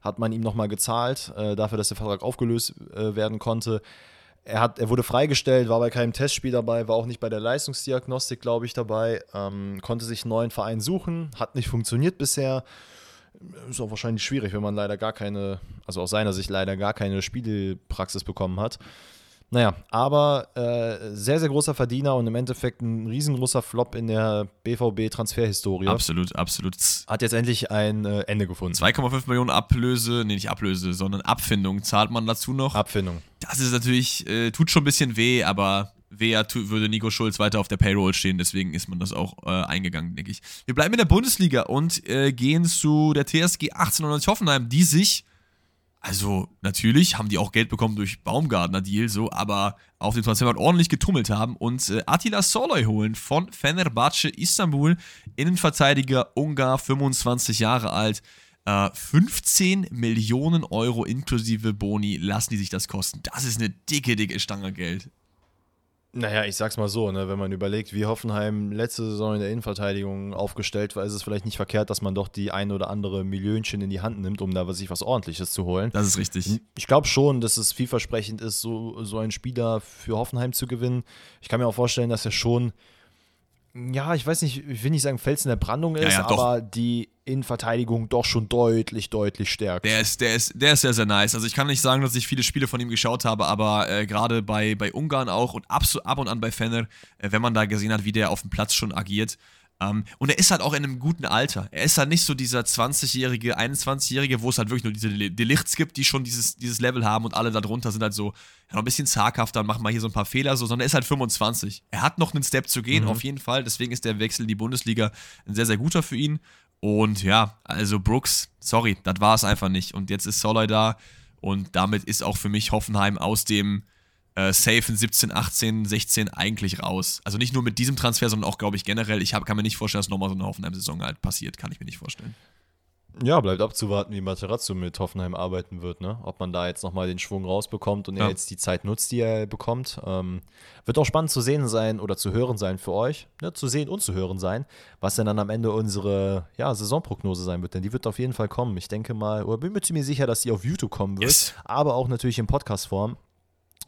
hat man ihm nochmal gezahlt, äh, dafür, dass der Vertrag aufgelöst äh, werden konnte. Er, hat, er wurde freigestellt, war bei keinem Testspiel dabei, war auch nicht bei der Leistungsdiagnostik, glaube ich, dabei, ähm, konnte sich einen neuen Verein suchen, hat nicht funktioniert bisher. Ist auch wahrscheinlich schwierig, wenn man leider gar keine, also aus seiner Sicht leider gar keine Spielpraxis bekommen hat. Naja, aber äh, sehr, sehr großer Verdiener und im Endeffekt ein riesengroßer Flop in der BVB-Transferhistorie. Absolut, absolut. Hat jetzt endlich ein äh, Ende gefunden. 2,5 Millionen Ablöse, nee, nicht Ablöse, sondern Abfindung zahlt man dazu noch. Abfindung. Das ist natürlich, äh, tut schon ein bisschen weh, aber wer würde Nico Schulz weiter auf der Payroll stehen, deswegen ist man das auch äh, eingegangen, denke ich. Wir bleiben in der Bundesliga und äh, gehen zu der TSG 1890 Hoffenheim, die sich also natürlich haben die auch Geld bekommen durch Baumgartner-Deal, so, aber auf dem Transfermarkt ordentlich getummelt haben und äh, Attila Soloy holen von Fenerbahce Istanbul, Innenverteidiger Ungar, 25 Jahre alt. Äh, 15 Millionen Euro inklusive Boni lassen die sich das kosten. Das ist eine dicke, dicke Stange Geld. Naja, ich sag's mal so, ne, wenn man überlegt, wie Hoffenheim letzte Saison in der Innenverteidigung aufgestellt war, ist es vielleicht nicht verkehrt, dass man doch die ein oder andere Millionchen in die Hand nimmt, um da sich was Ordentliches zu holen. Das ist richtig. Ich glaube schon, dass es vielversprechend ist, so, so einen Spieler für Hoffenheim zu gewinnen. Ich kann mir auch vorstellen, dass er schon ja, ich weiß nicht, ich will nicht sagen, Fels in der Brandung ist, ja, ja, aber die Innenverteidigung doch schon deutlich, deutlich stärkt. Der ist, der, ist, der ist sehr, sehr nice. Also ich kann nicht sagen, dass ich viele Spiele von ihm geschaut habe, aber äh, gerade bei, bei Ungarn auch und ab, ab und an bei Fener, äh, wenn man da gesehen hat, wie der auf dem Platz schon agiert, um, ähm, und er ist halt auch in einem guten Alter. Er ist halt nicht so dieser 20-jährige, 21-jährige, wo es halt wirklich nur diese Delichts gibt, die schon dieses, dieses Level haben und alle darunter sind halt so ja, noch ein bisschen zaghafter und machen mal hier so ein paar Fehler, so, sondern er ist halt 25. Er hat noch einen Step zu gehen, mhm. auf jeden Fall. Deswegen ist der Wechsel in die Bundesliga ein sehr, sehr guter für ihn. Und ja, also Brooks, sorry, das war es einfach nicht. Und jetzt ist Soloy da und damit ist auch für mich Hoffenheim aus dem äh, safe in 17, 18, 16 eigentlich raus. Also nicht nur mit diesem Transfer, sondern auch, glaube ich, generell. Ich hab, kann mir nicht vorstellen, dass nochmal so eine Hoffenheim-Saison halt passiert. Kann ich mir nicht vorstellen. Ja, bleibt abzuwarten, wie Materazzo mit Hoffenheim arbeiten wird, ne? Ob man da jetzt nochmal den Schwung rausbekommt und ja. er jetzt die Zeit nutzt, die er bekommt. Ähm, wird auch spannend zu sehen sein oder zu hören sein für euch, ne? zu sehen und zu hören sein, was denn dann am Ende unsere ja, Saisonprognose sein wird. Denn die wird auf jeden Fall kommen. Ich denke mal, oder bin mir ziemlich sicher, dass die auf YouTube kommen wird, yes. aber auch natürlich in Podcast-Form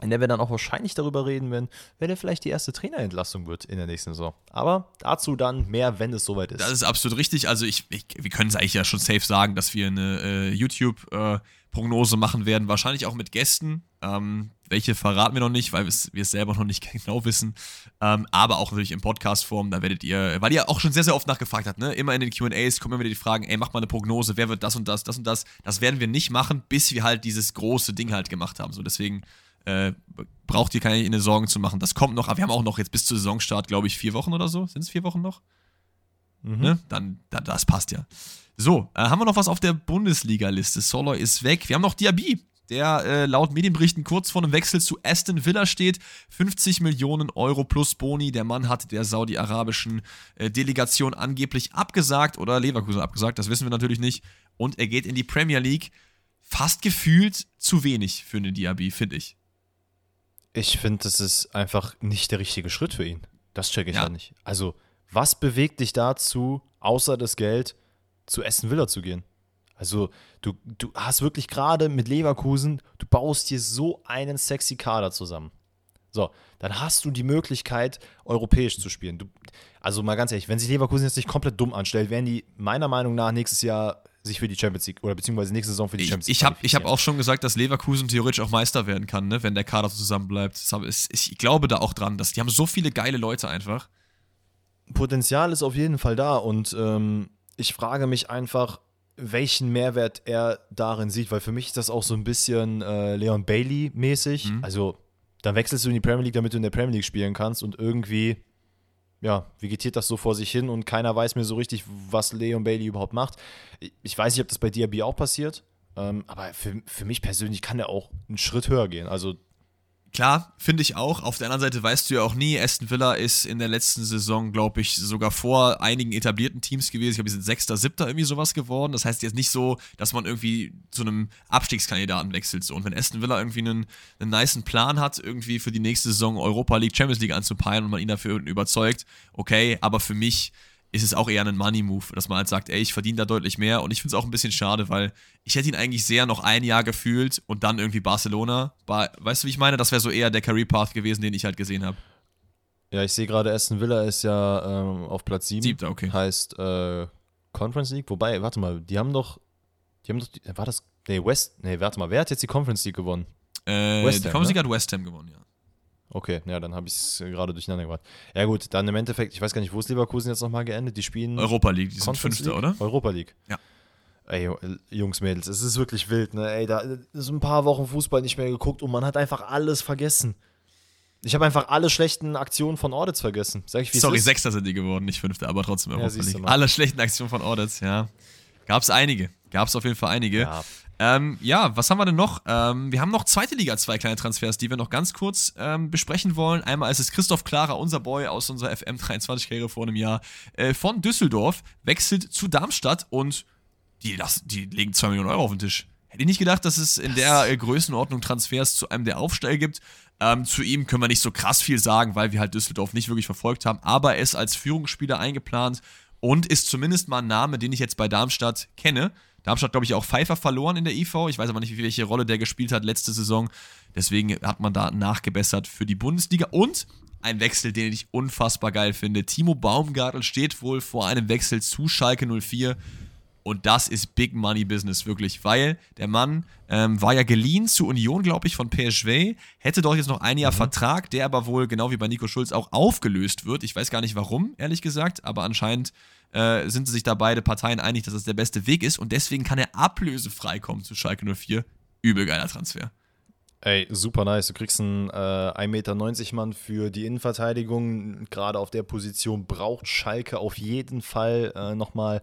in der wir dann auch wahrscheinlich darüber reden werden, wer denn vielleicht die erste Trainerentlassung wird in der nächsten Saison. Aber dazu dann mehr, wenn es soweit ist. Das ist absolut richtig. Also ich, ich wir können es eigentlich ja schon safe sagen, dass wir eine äh, YouTube-Prognose äh, machen werden, wahrscheinlich auch mit Gästen. Ähm, welche verraten wir noch nicht, weil wir es selber noch nicht <laughs> genau wissen. Ähm, aber auch natürlich in Podcast-Form, da werdet ihr, weil ihr auch schon sehr, sehr oft nachgefragt habt, ne? Immer in den QAs kommen immer wieder die Fragen, ey, mach mal eine Prognose, wer wird das und das, das und das. Das werden wir nicht machen, bis wir halt dieses große Ding halt gemacht haben. So, deswegen äh, braucht ihr keine Sorgen zu machen. Das kommt noch, aber wir haben auch noch jetzt bis zur Saisonstart, glaube ich, vier Wochen oder so. Sind es vier Wochen noch? Mhm. Ne? Dann, dann, das passt ja. So, äh, haben wir noch was auf der Bundesliga-Liste? Soloy ist weg. Wir haben noch Diaby, der äh, laut Medienberichten kurz vor einem Wechsel zu Aston Villa steht. 50 Millionen Euro plus Boni. Der Mann hat der saudi-arabischen äh, Delegation angeblich abgesagt oder Leverkusen abgesagt, das wissen wir natürlich nicht. Und er geht in die Premier League. Fast gefühlt zu wenig für einen Diaby, finde ich. Ich finde, das ist einfach nicht der richtige Schritt für ihn. Das checke ich ja. ja nicht. Also, was bewegt dich dazu, außer das Geld, zu Essen Villa zu gehen? Also du, du hast wirklich gerade mit Leverkusen, du baust dir so einen sexy Kader zusammen. So, dann hast du die Möglichkeit, europäisch zu spielen. Du, also mal ganz ehrlich, wenn sich Leverkusen jetzt nicht komplett dumm anstellt, werden die meiner Meinung nach nächstes Jahr sich für die Champions League oder beziehungsweise nächste Saison für die Champions League. Ich, ich habe ich hab auch schon gesagt, dass Leverkusen theoretisch auch Meister werden kann, ne, wenn der Kader zusammen bleibt. Ich glaube da auch dran, dass die haben so viele geile Leute einfach. Potenzial ist auf jeden Fall da und ähm, ich frage mich einfach, welchen Mehrwert er darin sieht, weil für mich ist das auch so ein bisschen äh, Leon Bailey-mäßig. Mhm. Also, dann wechselst du in die Premier League, damit du in der Premier League spielen kannst und irgendwie, ja, vegetiert das so vor sich hin und keiner weiß mir so richtig, was Leon Bailey überhaupt macht. Ich weiß nicht, ob das bei Diaby auch passiert, ähm, aber für, für mich persönlich kann er auch einen Schritt höher gehen. Also, Klar, finde ich auch. Auf der anderen Seite weißt du ja auch nie, Aston Villa ist in der letzten Saison, glaube ich, sogar vor einigen etablierten Teams gewesen. Ich glaube, die sind Sechster, Siebter irgendwie sowas geworden. Das heißt jetzt nicht so, dass man irgendwie zu einem Abstiegskandidaten wechselt. So. Und wenn Aston Villa irgendwie einen, einen niceen Plan hat, irgendwie für die nächste Saison Europa League, Champions League anzupeilen und man ihn dafür überzeugt, okay, aber für mich ist es auch eher ein Money-Move, dass man halt sagt, ey, ich verdiene da deutlich mehr. Und ich finde es auch ein bisschen schade, weil ich hätte ihn eigentlich sehr noch ein Jahr gefühlt und dann irgendwie Barcelona. Weißt du, wie ich meine? Das wäre so eher der Career-Path gewesen, den ich halt gesehen habe. Ja, ich sehe gerade, Aston Villa ist ja ähm, auf Platz 7. Siebter, okay. Heißt äh, Conference League. Wobei, warte mal, die haben doch, die haben doch, war das, nee, West, nee, warte mal, wer hat jetzt die Conference League gewonnen? Äh, West Ham, die Conference League ne? hat West Ham gewonnen, ja. Okay, ja, dann habe ich es gerade durcheinander gebracht. Ja, gut, dann im Endeffekt, ich weiß gar nicht, wo ist Leverkusen jetzt nochmal geendet? Die spielen. Europa League, die sind Fünfter, oder? Europa League. Ja. Ey, Jungs, Mädels, es ist wirklich wild, ne? Ey, da ist ein paar Wochen Fußball nicht mehr geguckt und man hat einfach alles vergessen. Ich habe einfach alle schlechten Aktionen von Audits vergessen. Sag ich, Sorry, ist? Sechster sind die geworden, nicht Fünfter, aber trotzdem Europa ja, League. Alle schlechten Aktionen von Audits, ja. Gab es einige. Gab es auf jeden Fall einige. Ja. Ähm, ja, was haben wir denn noch? Ähm, wir haben noch zweite Liga, zwei kleine Transfers, die wir noch ganz kurz ähm, besprechen wollen. Einmal ist es Christoph Klarer, unser Boy aus unserer FM23-Karriere vor einem Jahr, äh, von Düsseldorf, wechselt zu Darmstadt und die, das, die legen 2 Millionen Euro auf den Tisch. Hätte ich nicht gedacht, dass es in der äh, Größenordnung Transfers zu einem der Aufsteiger gibt. Ähm, zu ihm können wir nicht so krass viel sagen, weil wir halt Düsseldorf nicht wirklich verfolgt haben, aber er ist als Führungsspieler eingeplant und ist zumindest mal ein Name, den ich jetzt bei Darmstadt kenne. Darmstadt, glaube ich, auch Pfeiffer verloren in der IV. Ich weiß aber nicht, welche Rolle der gespielt hat letzte Saison. Deswegen hat man da nachgebessert für die Bundesliga. Und ein Wechsel, den ich unfassbar geil finde. Timo Baumgartel steht wohl vor einem Wechsel zu Schalke 04. Und das ist Big Money Business, wirklich, weil der Mann ähm, war ja geliehen zu Union, glaube ich, von PSV, hätte doch jetzt noch ein Jahr mhm. Vertrag, der aber wohl, genau wie bei Nico Schulz, auch aufgelöst wird. Ich weiß gar nicht warum, ehrlich gesagt, aber anscheinend äh, sind sich da beide Parteien einig, dass das der beste Weg ist und deswegen kann er ablösefrei kommen zu Schalke 04. Übel geiler Transfer. Ey, super nice. Du kriegst einen äh, 1,90 Meter Mann für die Innenverteidigung. Gerade auf der Position braucht Schalke auf jeden Fall äh, nochmal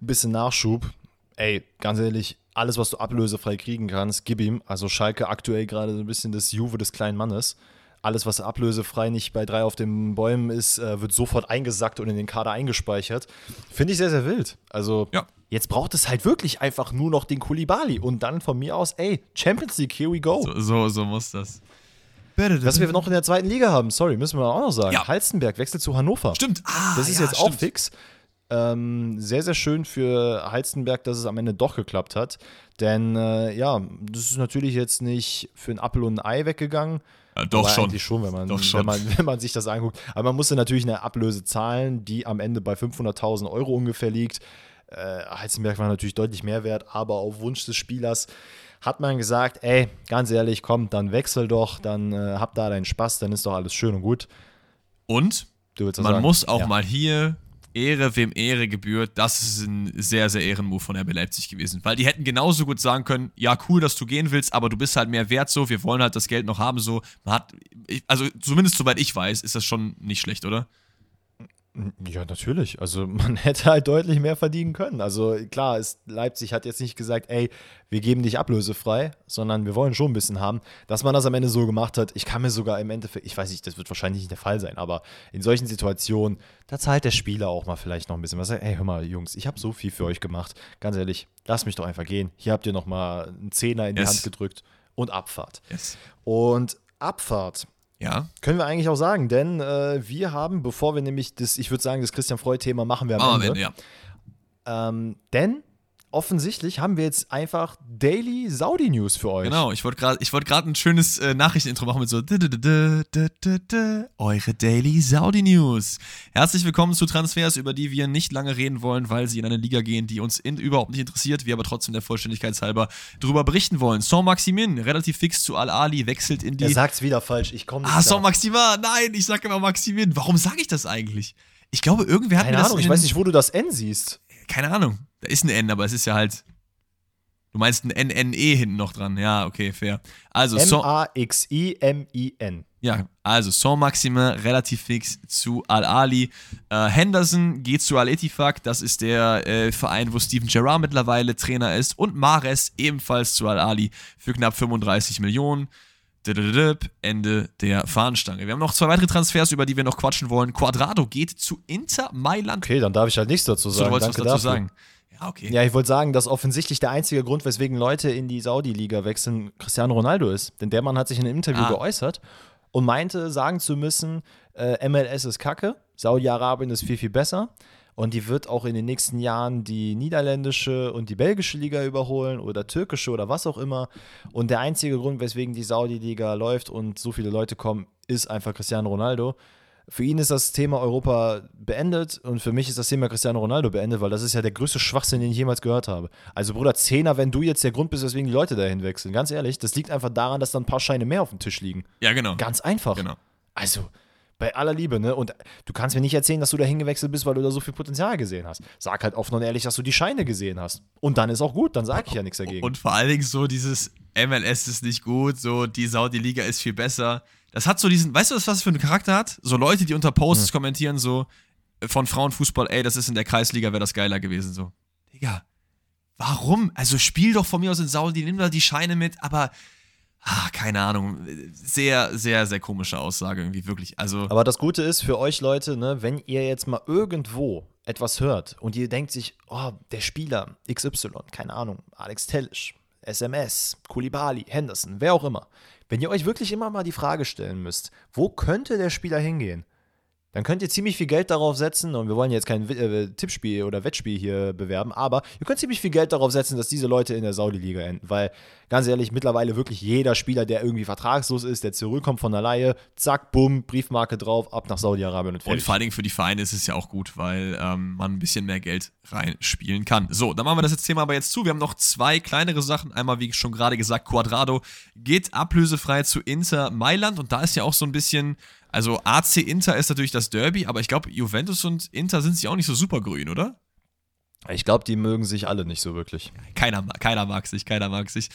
ein bisschen Nachschub. Ey, ganz ehrlich, alles, was du ablösefrei kriegen kannst, gib ihm. Also Schalke aktuell gerade so ein bisschen das Juve des kleinen Mannes alles, was ablösefrei nicht bei drei auf den Bäumen ist, äh, wird sofort eingesackt und in den Kader eingespeichert. Finde ich sehr, sehr wild. Also ja. jetzt braucht es halt wirklich einfach nur noch den Kulibali und dann von mir aus, ey, Champions League, here we go. So, so, so muss das. Was wir noch in der zweiten Liga haben, sorry, müssen wir auch noch sagen. Ja. Halstenberg wechselt zu Hannover. Stimmt. Ah, das ist ja, jetzt stimmt. auch fix. Ähm, sehr, sehr schön für Halstenberg, dass es am Ende doch geklappt hat. Denn äh, ja, das ist natürlich jetzt nicht für ein Apfel und ein Ei weggegangen. Ja, doch schon. Eigentlich schon, wenn man, doch schon. Wenn, man, <laughs> wenn man sich das anguckt. Aber man musste natürlich eine Ablöse zahlen, die am Ende bei 500.000 Euro ungefähr liegt. Äh, Heizenberg war natürlich deutlich mehr wert, aber auf Wunsch des Spielers hat man gesagt, ey, ganz ehrlich, komm, dann wechsel doch, dann äh, hab da deinen Spaß, dann ist doch alles schön und gut. Und man sagen? muss auch ja. mal hier Ehre, wem Ehre gebührt, das ist ein sehr, sehr Ehrenmove von RB Leipzig gewesen. Weil die hätten genauso gut sagen können, ja, cool, dass du gehen willst, aber du bist halt mehr wert so, wir wollen halt das Geld noch haben so. Man hat, also zumindest soweit ich weiß, ist das schon nicht schlecht, oder? Ja, natürlich. Also <laughs> man hätte halt deutlich mehr verdienen können. Also klar, ist, Leipzig hat jetzt nicht gesagt, ey, wir geben dich ablösefrei, sondern wir wollen schon ein bisschen haben. Dass man das am Ende so gemacht hat, ich kann mir sogar im Endeffekt, ich weiß nicht, das wird wahrscheinlich nicht der Fall sein, aber in solchen Situationen, da zahlt der Spieler auch mal vielleicht noch ein bisschen was. Ey, hör mal, Jungs, ich habe so viel für euch gemacht. Ganz ehrlich, lasst mich doch einfach gehen. Hier habt ihr noch mal einen Zehner in die yes. Hand gedrückt und Abfahrt. Yes. Und Abfahrt ja. Können wir eigentlich auch sagen, denn äh, wir haben, bevor wir nämlich das, ich würde sagen, das Christian Freud-Thema machen wir am, am Ende. Ende ja. ähm, denn offensichtlich haben wir jetzt einfach Daily Saudi News für euch. Genau, ich wollte gerade wollt ein schönes äh, Nachrichtenintro machen mit so eure Daily Saudi News. Herzlich willkommen zu Transfers, über die wir nicht lange reden wollen, weil sie in eine Liga gehen, die uns in, überhaupt nicht interessiert, wir aber trotzdem der Vollständigkeit halber darüber berichten wollen. Saint Maximin, relativ fix zu Al-Ali, wechselt in die. Er sagt's wieder falsch, ich komme nicht. Ah, Saint Maximin, nein, ich sage immer Maximin. Warum sage ich das eigentlich? Ich glaube, irgendwer hat Keine mir Ahnung, das. ich weiß nicht, wo du das N siehst. Keine Ahnung. Da ist ein N, aber es ist ja halt. Du meinst ein NNE hinten noch dran. Ja, okay, fair. Also M-A-X-I-M-I-N. Ja, also Saint Maxime relativ fix zu Al-Ali. Äh, Henderson geht zu Al-Etifak, das ist der äh, Verein, wo Steven Gerrard mittlerweile Trainer ist. Und Mares ebenfalls zu Al-Ali für knapp 35 Millionen. Ende der Fahnenstange. Wir haben noch zwei weitere Transfers, über die wir noch quatschen wollen. Quadrado geht zu Inter Mailand. Okay, dann darf ich halt nichts dazu sagen. Du wolltest Danke was dazu sagen. Ja, okay. Ja, ich wollte sagen, dass offensichtlich der einzige Grund, weswegen Leute in die Saudi-Liga wechseln, Cristiano Ronaldo ist. Denn der Mann hat sich in einem Interview ah. geäußert und meinte, sagen zu müssen, äh, MLS ist kacke, Saudi-Arabien ist viel, viel besser. Und die wird auch in den nächsten Jahren die niederländische und die belgische Liga überholen oder türkische oder was auch immer. Und der einzige Grund, weswegen die Saudi-Liga läuft und so viele Leute kommen, ist einfach Cristiano Ronaldo. Für ihn ist das Thema Europa beendet und für mich ist das Thema Cristiano Ronaldo beendet, weil das ist ja der größte Schwachsinn, den ich jemals gehört habe. Also Bruder, Zehner, wenn du jetzt der Grund bist, weswegen die Leute dahin wechseln. Ganz ehrlich, das liegt einfach daran, dass da ein paar Scheine mehr auf dem Tisch liegen. Ja, genau. Ganz einfach. Genau. Also, bei aller Liebe, ne? Und du kannst mir nicht erzählen, dass du da hingewechselt bist, weil du da so viel Potenzial gesehen hast. Sag halt offen und ehrlich, dass du die Scheine gesehen hast. Und dann ist auch gut, dann sag ich ja nichts dagegen. Und vor allen Dingen so dieses MLS ist nicht gut, so die Saudi-Liga ist viel besser. Das hat so diesen, weißt du, was das für einen Charakter hat? So Leute, die unter Posts hm. kommentieren, so von Frauenfußball, ey, das ist in der Kreisliga, wäre das geiler gewesen, so. Digga, warum? Also spiel doch von mir aus in Saudi, nimm da die Scheine mit, aber keine Ahnung. Sehr, sehr, sehr komische Aussage irgendwie, wirklich. Also Aber das Gute ist für euch Leute, ne, wenn ihr jetzt mal irgendwo etwas hört und ihr denkt sich, oh, der Spieler XY, keine Ahnung, Alex Tellisch, SMS, Kulibali, Henderson, wer auch immer. Wenn ihr euch wirklich immer mal die Frage stellen müsst, wo könnte der Spieler hingehen? Dann könnt ihr ziemlich viel Geld darauf setzen, und wir wollen jetzt kein äh, Tippspiel oder Wettspiel hier bewerben, aber ihr könnt ziemlich viel Geld darauf setzen, dass diese Leute in der Saudi-Liga enden, weil ganz ehrlich, mittlerweile wirklich jeder Spieler, der irgendwie vertragslos ist, der zurückkommt von der Laie, zack, bumm, Briefmarke drauf, ab nach Saudi-Arabien und fertig. Und vor allen Dingen für die Vereine ist es ja auch gut, weil ähm, man ein bisschen mehr Geld reinspielen kann. So, dann machen wir das jetzt Thema aber jetzt zu. Wir haben noch zwei kleinere Sachen. Einmal, wie schon gerade gesagt, Quadrado geht ablösefrei zu Inter Mailand und da ist ja auch so ein bisschen also AC Inter ist natürlich das Derby, aber ich glaube, Juventus und Inter sind sich auch nicht so super grün, oder? Ich glaube, die mögen sich alle nicht so wirklich. Keiner, keiner mag sich, keiner mag sich.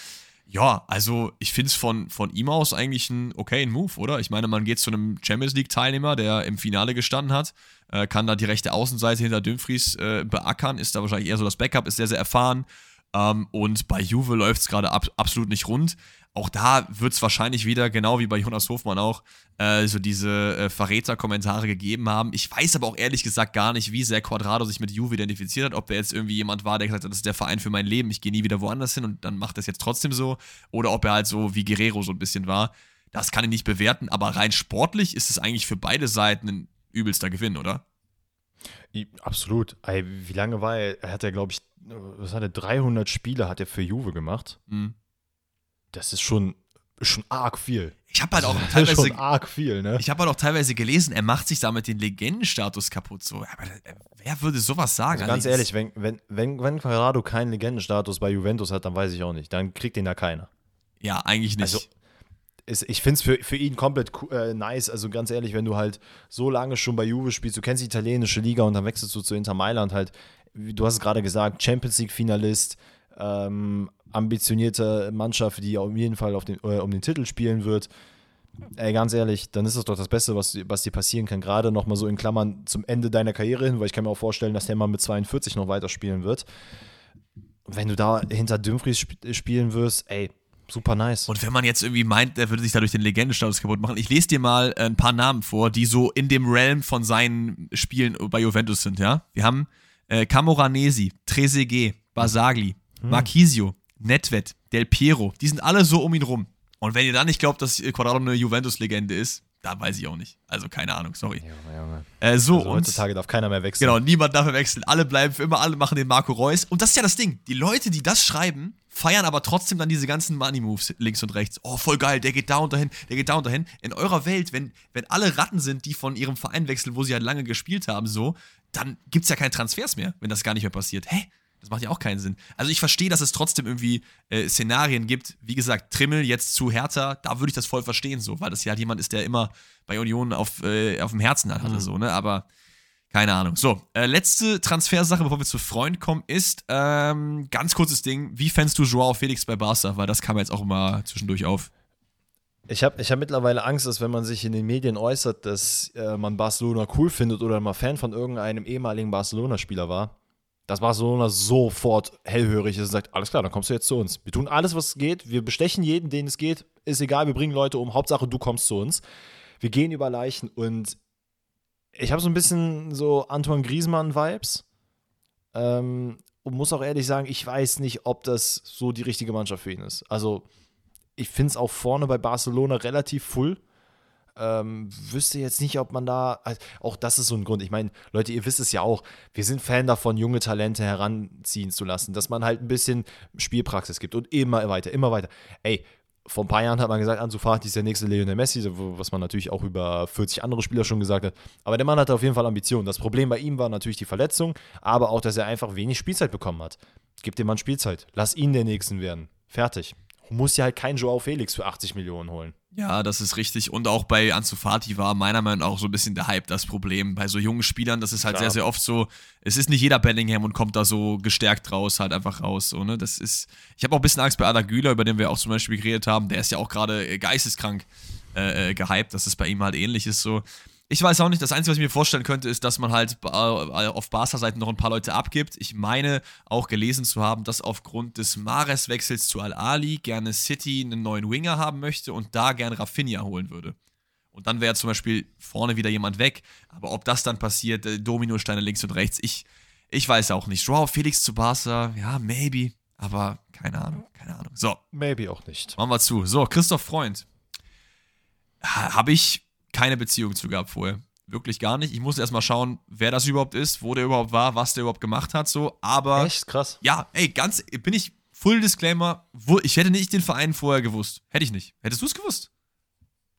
Ja, also ich finde es von, von ihm aus eigentlich ein okayen Move, oder? Ich meine, man geht zu einem Champions League-Teilnehmer, der im Finale gestanden hat, äh, kann da die rechte Außenseite hinter Dumfries äh, beackern, ist da wahrscheinlich eher so das Backup, ist sehr, sehr erfahren. Ähm, und bei Juve läuft es gerade ab, absolut nicht rund auch da wird es wahrscheinlich wieder, genau wie bei Jonas Hofmann auch, äh, so diese äh, Verräter-Kommentare gegeben haben. Ich weiß aber auch ehrlich gesagt gar nicht, wie sehr Quadrado sich mit Juve identifiziert hat, ob er jetzt irgendwie jemand war, der gesagt hat, das ist der Verein für mein Leben, ich gehe nie wieder woanders hin und dann macht das jetzt trotzdem so. Oder ob er halt so wie Guerrero so ein bisschen war. Das kann ich nicht bewerten, aber rein sportlich ist es eigentlich für beide Seiten ein übelster Gewinn, oder? Absolut. Wie lange war er? Er hat ja, glaube ich, was hat er, 300 Spiele hat er für Juve gemacht. Mhm das ist schon, schon arg viel. Ich habe halt auch teilweise schon arg viel, ne? Ich habe halt auch teilweise gelesen, er macht sich damit den Legendenstatus kaputt. So, aber äh, wer würde sowas sagen? Also ganz ehrlich, wenn, wenn, wenn, wenn Quadrado keinen Legendenstatus bei Juventus hat, dann weiß ich auch nicht. Dann kriegt ihn da keiner. Ja, eigentlich nicht. Also, ist, ich finde es für, für ihn komplett äh, nice. Also ganz ehrlich, wenn du halt so lange schon bei Juve spielst, du kennst die italienische Liga und dann wechselst du zu Inter Mailand halt, du hast es gerade gesagt, Champions League-Finalist, ähm, ambitionierte Mannschaft, die auf jeden Fall den, äh, um den Titel spielen wird. Ey, ganz ehrlich, dann ist das doch das Beste, was, was dir passieren kann. Gerade nochmal so in Klammern zum Ende deiner Karriere hin, weil ich kann mir auch vorstellen, dass der mal mit 42 noch weiterspielen wird. Wenn du da hinter Dumfries sp spielen wirst, ey, super nice. Und wenn man jetzt irgendwie meint, der würde sich dadurch den Legendenstatus kaputt machen, ich lese dir mal ein paar Namen vor, die so in dem Realm von seinen Spielen bei Juventus sind, ja? Wir haben äh, Camoranesi, Trezeguet, Basagli, hm. Marquisio, Netvet, Del Piero, die sind alle so um ihn rum. Und wenn ihr dann nicht glaubt, dass Quadrado eine Juventus-Legende ist, da weiß ich auch nicht. Also keine Ahnung, sorry. Junge, Junge. Äh, so, Also und heutzutage darf keiner mehr wechseln. Genau, niemand darf mehr wechseln. Alle bleiben für immer, alle machen den Marco Reus. Und das ist ja das Ding. Die Leute, die das schreiben, feiern aber trotzdem dann diese ganzen Money-Moves links und rechts. Oh, voll geil, der geht da und dahin, der geht da und dahin. In eurer Welt, wenn, wenn alle Ratten sind, die von ihrem Verein wechseln, wo sie halt lange gespielt haben, so, dann gibt's ja keine Transfers mehr, wenn das gar nicht mehr passiert. Hä? Das macht ja auch keinen Sinn. Also ich verstehe, dass es trotzdem irgendwie äh, Szenarien gibt. Wie gesagt, Trimmel jetzt zu Hertha, da würde ich das voll verstehen, so, weil das ja halt jemand ist, der immer bei Union auf, äh, auf dem Herzen hatte, Mhm. so, ne? Aber keine Ahnung. So, äh, letzte Transfersache, bevor wir zu Freund kommen, ist ähm, ganz kurzes Ding. Wie fändest du Joao Felix bei Barca? Weil das kam jetzt auch immer zwischendurch auf. Ich habe ich hab mittlerweile Angst, dass wenn man sich in den Medien äußert, dass äh, man Barcelona cool findet oder mal Fan von irgendeinem ehemaligen Barcelona-Spieler war, dass Barcelona sofort hellhörig ist und sagt, alles klar, dann kommst du jetzt zu uns. Wir tun alles, was geht. Wir bestechen jeden, den es geht. Ist egal, wir bringen Leute um. Hauptsache, du kommst zu uns. Wir gehen über Leichen und ich habe so ein bisschen so Antoine Griezmann-Vibes. Ähm, und muss auch ehrlich sagen, ich weiß nicht, ob das so die richtige Mannschaft für ihn ist. Also, ich finde es auch vorne bei Barcelona relativ full. Ähm, wüsste jetzt nicht, ob man da. also Auch das ist so ein Grund. Ich meine, Leute, ihr wisst es ja auch. Wir sind Fan davon, junge Talente heranziehen zu lassen, dass man halt ein bisschen Spielpraxis gibt und immer weiter, immer weiter. Ey, vor ein paar Jahren hat man gesagt, Ansu Fati ist der nächste Lionel Messi, was man natürlich auch über 40 andere Spieler schon gesagt hat. Aber der Mann hatte auf jeden Fall Ambitionen. Das Problem bei ihm war natürlich die Verletzung, aber auch, dass er einfach wenig Spielzeit bekommen hat. Gib dem Mann Spielzeit. Lass ihn der Nächsten werden. Fertig. Du musst ja halt keinen Joao Felix für 80 Millionen holen. Ja, das ist richtig. Und auch bei Ansu Fati war meiner Meinung nach auch so ein bisschen der Hype das Problem. Bei so jungen Spielern, das ist halt Klar. sehr, sehr oft so, es ist nicht jeder Bellingham und kommt da so gestärkt raus, halt einfach raus. So, ne? Das ist, ich habe auch ein bisschen Angst bei Ada Güler, über den wir auch zum Beispiel geredet haben. Der ist ja auch gerade äh, geisteskrank äh, äh, gehypt, dass es bei ihm halt ähnlich ist. So. Ich weiß auch nicht, das Einzige, was ich mir vorstellen könnte, ist, dass man halt äh, auf Barca-Seiten noch ein paar Leute abgibt. Ich meine auch gelesen zu haben, dass aufgrund des Mares-Wechsels zu Al-Ali gerne City einen neuen Winger haben möchte und da gerne Rafinha holen würde. Und dann wäre zum Beispiel vorne wieder jemand weg. Aber ob das dann passiert, äh, Dominosteine links und rechts, ich, ich weiß auch nicht. Joao Felix zu Barca, ja, maybe. Aber keine Ahnung, keine Ahnung. So, Maybe auch nicht. machen wir zu. So, Christoph Freund. Ha- Habe ich keine Beziehung zu gehabt vorher. Wirklich gar nicht. Ich musste erstmal schauen, wer das überhaupt ist, wo der überhaupt war, was der überhaupt gemacht hat, so. Aber Echt krass. ja, ey, ganz, bin ich, Full Disclaimer, ich hätte nicht den Verein vorher gewusst. Hätte ich nicht. Hättest du es gewusst?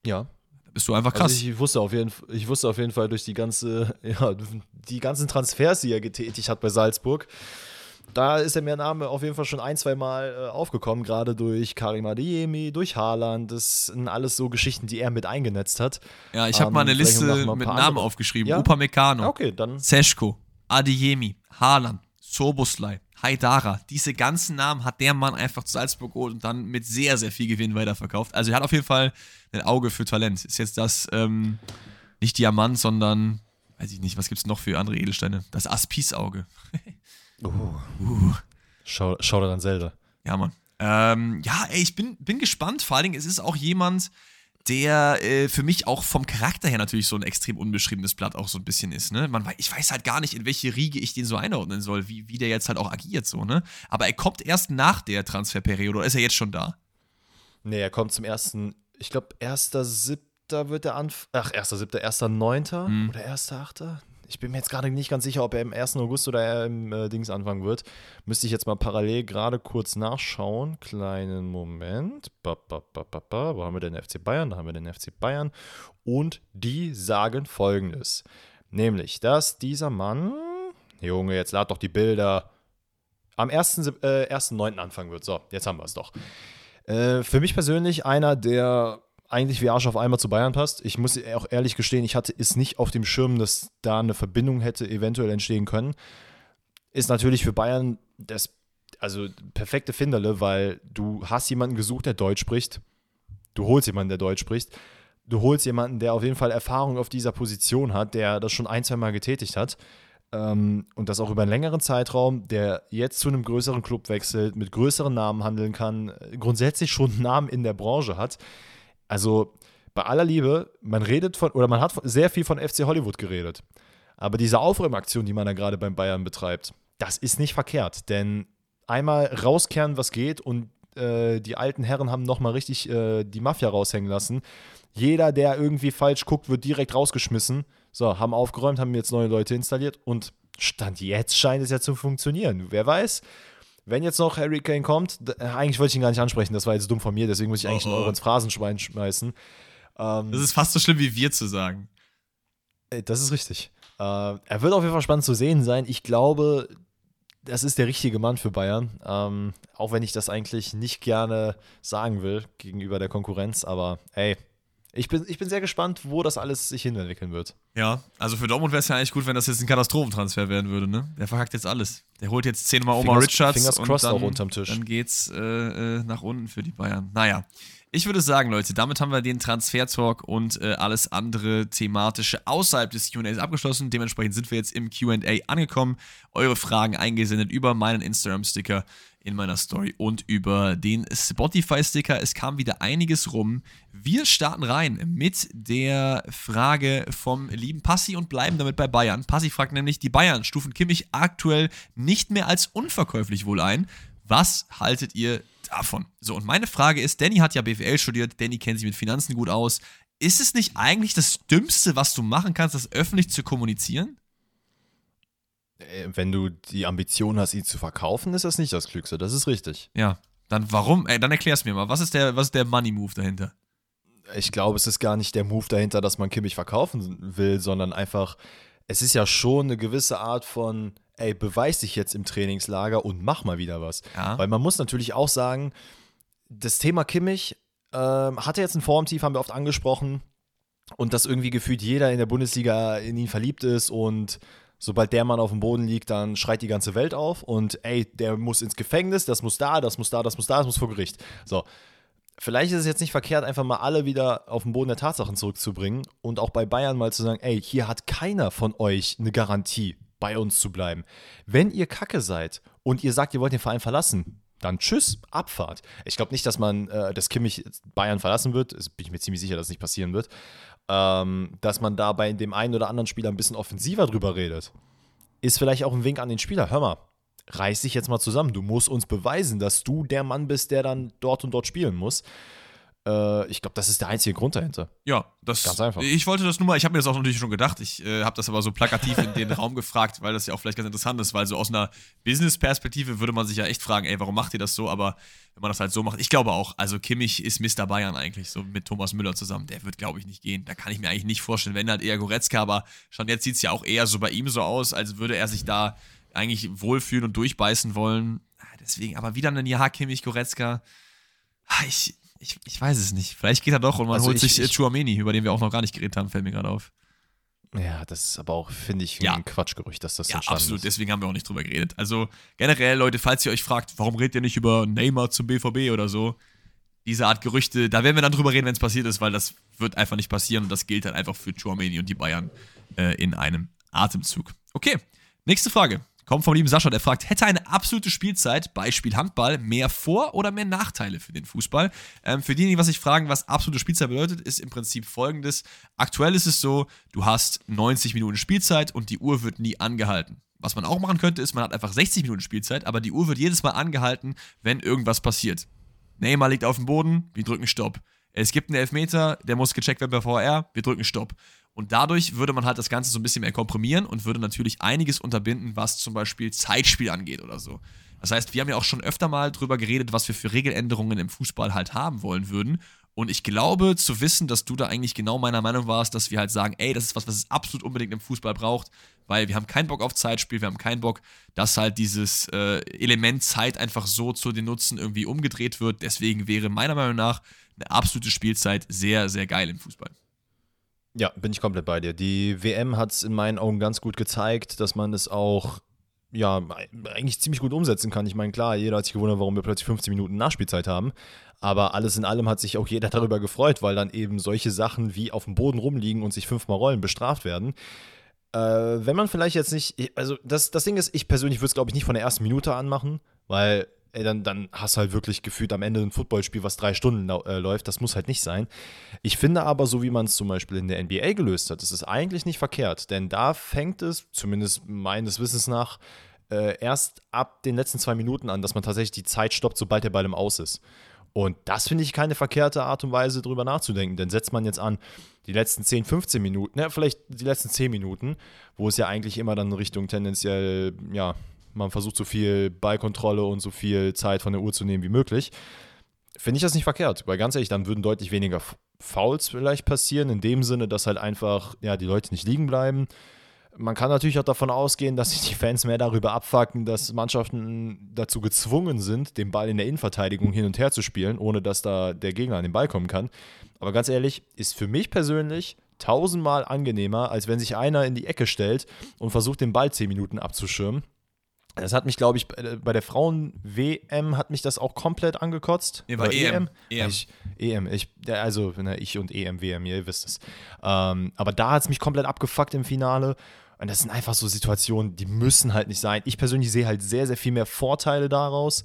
Ja. Bist du einfach krass. Also ich wusste auf jeden ich wusste auf jeden Fall durch die ganze, <laughs> ja, die ganzen Transfers, die er getätigt hat bei Salzburg. Da ist er mir Name auf jeden Fall schon ein, zwei Mal äh, aufgekommen, gerade durch Karim Adeyemi, durch Haaland. Das sind alles so Geschichten, die er mit eingenetzt hat. ja, ich habe ähm, mal eine Liste mal ein mit Namen andere. aufgeschrieben. Ja? Upamecano, Okay, dann Seschko, Adeyemi, Haaland, Soboslai, Haidara. Diese ganzen Namen hat der Mann einfach zu Salzburg geholt und dann mit sehr, sehr viel Gewinn weiterverkauft. Also er hat auf jeden Fall ein Auge für Talent. Ist jetzt das ähm, nicht Diamant, sondern, weiß ich nicht, was gibt es noch für andere Edelsteine? Das Aspis-Auge. <laughs> Uh. schau, schau dir dann Zelda. Ja, Mann. Ähm, ja, ey, ich bin, bin gespannt. Vor allen Dingen, es ist auch jemand, der äh, für mich auch vom Charakter her natürlich so ein extrem unbeschriebenes Blatt auch so ein bisschen ist, ne? Man, ich weiß halt gar nicht, in welche Riege ich den so einordnen soll, wie, wie der jetzt halt auch agiert, so, ne? Aber er kommt erst nach der Transferperiode oder ist er jetzt schon da? Nee, er kommt zum ersten, ich glaube, erster Siebter wird er anf... Ach, erster Siebter, erster Neunter Mhm. oder erster Achter? Ich bin mir jetzt gerade nicht ganz sicher, ob er im 1. August oder er im äh, Dings anfangen wird. Müsste ich jetzt mal parallel gerade kurz nachschauen. Kleinen Moment. Ba, ba, ba. Wo haben wir den FC Bayern? Da haben wir den FC Bayern. Und die sagen folgendes. Nämlich, dass dieser Mann, Junge, jetzt lad doch die Bilder, am 1. Sep- Äh, 1.9. anfangen wird. So, jetzt haben wir es doch. Äh, für mich persönlich einer, der eigentlich wie Arsch auf einmal zu Bayern passt. Ich muss auch ehrlich gestehen, ich hatte es nicht auf dem Schirm, dass da eine Verbindung hätte eventuell entstehen können. Ist natürlich für Bayern das also perfekte Finderle, weil du hast jemanden gesucht, der Deutsch spricht. Du holst jemanden, der Deutsch spricht. Du holst jemanden, der auf jeden Fall Erfahrung auf dieser Position hat, der das schon ein, zwei Mal getätigt hat. Ähm, und das auch über einen längeren Zeitraum, der jetzt zu einem größeren Club wechselt, mit größeren Namen handeln kann, äh, grundsätzlich schon Namen in der Branche hat. Also bei aller Liebe, man redet von, oder man hat sehr viel von FC Hollywood geredet. Aber diese Aufräumaktion, die man da gerade beim Bayern betreibt, das ist nicht verkehrt. Denn einmal rauskehren, was geht und äh, die alten Herren haben nochmal richtig äh, die Mafia raushängen lassen. Jeder, der irgendwie falsch guckt, wird direkt rausgeschmissen. So, haben aufgeräumt, haben jetzt neue Leute installiert und Stand jetzt scheint es ja zu funktionieren. Wer weiß, wenn jetzt noch Harry Kane kommt, eigentlich wollte ich ihn gar nicht ansprechen, das war jetzt dumm von mir, deswegen muss ich eigentlich oh, oh. einen Euro ins Phrasenschwein schmeißen. Ähm, das ist fast so schlimm wie wir zu sagen. Das ist richtig. Äh, er wird auf jeden Fall spannend zu sehen sein. Ich glaube, das ist der richtige Mann für Bayern. Ähm, auch wenn ich das eigentlich nicht gerne sagen will gegenüber der Konkurrenz, aber hey, ich bin, ich bin sehr gespannt, wo das alles sich hinentwickeln wird. Ja, also für Dortmund wäre es ja eigentlich gut, wenn das jetzt ein Katastrophentransfer werden würde, ne? Der verhackt jetzt alles. Der holt jetzt zehnmal Omar Richards Fingers und dann, auch unterm Tisch. dann geht's äh, äh, nach unten für die Bayern. Naja, ich würde sagen, Leute, damit haben wir den Transfer-Talk und äh, alles andere thematische außerhalb des QAs abgeschlossen. Dementsprechend sind wir jetzt im QA angekommen. Eure Fragen eingesendet über meinen Instagram-Sticker in meiner Story und über den Spotify-Sticker. Es kam wieder einiges rum. Wir starten rein mit der Frage vom lieben Passi und bleiben damit bei Bayern. Passi fragt nämlich, die Bayern stufen Kimmich aktuell nicht mehr als unverkäuflich wohl ein. Was haltet ihr davon? So, und meine Frage ist, Danny hat ja BWL studiert, Danny kennt sich mit Finanzen gut aus. Ist es nicht eigentlich das Dümmste, was du machen kannst, das öffentlich zu kommunizieren? Äh, wenn du die Ambition hast, ihn zu verkaufen, ist das nicht das Klügste. Das ist richtig. Ja. Dann warum? Ey, dann erklär's mir mal. Was ist der, was ist der Money-Move dahinter? Ich glaube, es ist gar nicht der Move dahinter, dass man Kimmich verkaufen will, sondern einfach, es ist ja schon eine gewisse Art von, ey, beweis dich jetzt im Trainingslager und mach mal wieder was. Ja. Weil man muss natürlich auch sagen, das Thema Kimmich äh, hatte jetzt ein Formtief, haben wir oft angesprochen. Und dass irgendwie gefühlt jeder in der Bundesliga in ihn verliebt ist und Sobald der Mann auf dem Boden liegt, dann schreit die ganze Welt auf und ey, der muss ins Gefängnis, das muss da, das muss da, das muss da, das muss vor Gericht. So. Vielleicht ist es jetzt nicht verkehrt, einfach mal alle wieder auf den Boden der Tatsachen zurückzubringen und auch bei Bayern mal zu sagen, ey, hier hat keiner von euch eine Garantie, bei uns zu bleiben. Wenn ihr Kacke seid und ihr sagt, ihr wollt den Verein verlassen, dann tschüss, Abfahrt. Ich glaube nicht, dass man, äh, dass Kimmich Bayern verlassen wird. Das bin ich mir ziemlich sicher, dass es nicht passieren wird ähm, dass man da bei dem einen oder anderen Spieler ein bisschen offensiver drüber redet, ist vielleicht auch ein Wink an den Spieler. Hör mal, reiß dich jetzt mal zusammen. Du musst uns beweisen, dass du der Mann bist, der dann dort und dort spielen muss. Äh, ich glaube, das ist der einzige Grund dahinter. Ja, das ganz einfach. Ich wollte das nur mal, ich habe mir das auch natürlich schon gedacht. Ich äh, habe das aber so plakativ in den <laughs> Raum gefragt, weil das ja auch vielleicht ganz interessant ist, weil so aus einer Business-Perspektive würde man sich ja echt fragen, ey, warum macht ihr das so? Aber wenn man das halt so macht, ich glaube auch, also Kimmich ist Mr. Bayern eigentlich, so mit Thomas Müller zusammen. Der wird, glaube ich, nicht gehen. Da kann ich mir eigentlich nicht vorstellen, wenn halt eher Goretzka, aber schon jetzt sieht es ja auch eher so bei ihm so aus, als würde er sich da eigentlich wohlfühlen und durchbeißen wollen. Ah, deswegen, aber wieder ein Jahr Kimmich, Goretzka. Ah, ich, ich, ich weiß es nicht. Vielleicht geht er doch und man also holt ich, sich ich, Chuameni, über den wir auch noch gar nicht geredet haben, fällt mir gerade auf. Ja, das ist aber auch, finde ich, ja. ein Quatschgerücht, dass das ja, so absolut. Ist. Deswegen haben wir auch nicht drüber geredet. Also generell, Leute, falls ihr euch fragt, warum redet ihr nicht über Neymar zum BVB oder so, diese Art Gerüchte, da werden wir dann drüber reden, wenn es passiert ist, weil das wird einfach nicht passieren und das gilt dann einfach für Chuameni und die Bayern äh, in einem Atemzug. Okay, nächste Frage. Kommt vom lieben Sascha, der fragt, hätte eine absolute Spielzeit, Beispiel Handball, mehr Vor- oder mehr Nachteile für den Fußball? Ähm, für diejenigen, was sich fragen, was absolute Spielzeit bedeutet, ist im Prinzip folgendes. Aktuell ist es so, du hast 90 Minuten Spielzeit und die Uhr wird nie angehalten. Was man auch machen könnte, ist, man hat einfach 60 Minuten Spielzeit, aber die Uhr wird jedes Mal angehalten, wenn irgendwas passiert. Neymar liegt auf dem Boden, wir drücken Stopp. Es gibt einen Elfmeter, der muss gecheckt werden bei VR, wir drücken Stopp. Und dadurch würde man halt das Ganze so ein bisschen mehr komprimieren und würde natürlich einiges unterbinden, was zum Beispiel Zeitspiel angeht oder so. Das heißt, wir haben ja auch schon öfter mal drüber geredet, was wir für Regeländerungen im Fußball halt haben wollen würden. Und ich glaube zu wissen, dass du da eigentlich genau meiner Meinung warst, dass wir halt sagen, ey, das ist was, was es absolut unbedingt im Fußball braucht, weil wir haben keinen Bock auf Zeitspiel, wir haben keinen Bock, dass halt dieses äh, Element Zeit einfach so zu den Nutzen irgendwie umgedreht wird. Deswegen wäre meiner Meinung nach eine absolute Spielzeit sehr, sehr geil im Fußball. Ja, bin ich komplett bei dir. Die WM hat es in meinen Augen ganz gut gezeigt, dass man es auch ja, eigentlich ziemlich gut umsetzen kann. Ich meine, klar, jeder hat sich gewundert, warum wir plötzlich 15 Minuten Nachspielzeit haben. Aber alles in allem hat sich auch jeder <laughs> darüber gefreut, weil dann eben solche Sachen wie auf dem Boden rumliegen und sich fünfmal rollen bestraft werden. Äh, wenn man vielleicht jetzt nicht, also das, das Ding ist, ich persönlich würde es, glaube ich, nicht von der ersten Minute anmachen, weil ey, dann, dann hast du halt wirklich gefühlt am Ende ein Footballspiel, was drei Stunden äh, läuft. Das muss halt nicht sein. Ich finde aber, so wie man es zum Beispiel in der NBA gelöst hat, das ist eigentlich nicht verkehrt. Denn da fängt es, zumindest meines Wissens nach, äh, erst ab den letzten zwei Minuten an, dass man tatsächlich die Zeit stoppt, sobald der Ball im Aus ist. Und das finde ich keine verkehrte Art und Weise, drüber nachzudenken. Denn setzt man jetzt an, die letzten 10, 15 Minuten, ja, vielleicht die letzten 10 Minuten, wo es ja eigentlich immer dann Richtung tendenziell, ja, man versucht so viel Ballkontrolle und so viel Zeit von der Uhr zu nehmen wie möglich, finde ich das nicht verkehrt. Weil ganz ehrlich, dann würden deutlich weniger Fouls vielleicht passieren, in dem Sinne, dass halt einfach, ja, die Leute nicht liegen bleiben. Man kann natürlich auch davon ausgehen, dass sich die Fans mehr darüber abfacken, dass Mannschaften dazu gezwungen sind, den Ball in der Innenverteidigung hin und her zu spielen, ohne dass da der Gegner an den Ball kommen kann. Aber ganz ehrlich, ist für mich persönlich tausendmal angenehmer, als wenn sich einer in die Ecke stellt und versucht, den Ball zehn Minuten abzuschirmen das hat mich, glaube ich, bei der Frauen-WM hat mich das auch komplett angekotzt. Nee, war EM. EM. Ich, EM. Ich, also, na, ich und EM, WM, ihr wisst es. Ähm, aber da hat es mich komplett abgefuckt im Finale. Und das sind einfach so Situationen, die müssen halt nicht sein. Ich persönlich sehe halt sehr, sehr viel mehr Vorteile daraus.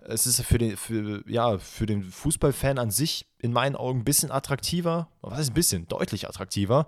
Es ist für den, für, ja, für den Fußballfan an sich in meinen Augen ein bisschen attraktiver. Was ist ein bisschen? Deutlich attraktiver.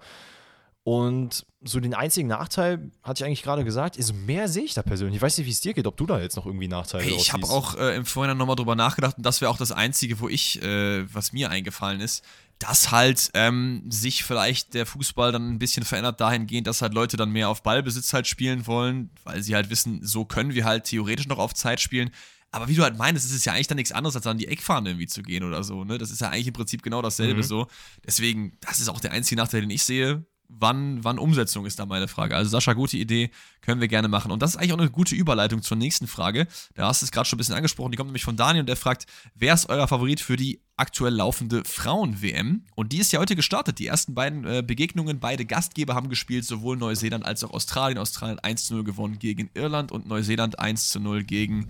Und so den einzigen Nachteil, hatte ich eigentlich gerade gesagt, ist mehr sehe ich da persönlich. Ich weiß nicht, wie es dir geht, ob du da jetzt noch irgendwie Nachteile hey, Ich habe auch äh, im Vorhinein nochmal drüber nachgedacht und das wäre auch das Einzige, wo ich, äh, was mir eingefallen ist, dass halt ähm, sich vielleicht der Fußball dann ein bisschen verändert dahingehend, dass halt Leute dann mehr auf Ballbesitz halt spielen wollen, weil sie halt wissen, so können wir halt theoretisch noch auf Zeit spielen. Aber wie du halt meinst, ist es ja eigentlich dann nichts anderes, als an die Eckfahne irgendwie zu gehen oder so. Ne? Das ist ja eigentlich im Prinzip genau dasselbe mhm. so. Deswegen, das ist auch der einzige Nachteil, den ich sehe wann, wann Umsetzung ist da meine Frage. Also Sascha, gute Idee, können wir gerne machen. Und das ist eigentlich auch eine gute Überleitung zur nächsten Frage. Da hast du es gerade schon ein bisschen angesprochen. Die kommt nämlich von Daniel und der fragt, wer ist euer Favorit für die aktuell laufende Frauen-WM? Und die ist ja heute gestartet. Die ersten beiden äh, Begegnungen, beide Gastgeber haben gespielt, sowohl Neuseeland als auch Australien. Australien 1 zu 0 gewonnen gegen Irland und Neuseeland 1 zu 0 gegen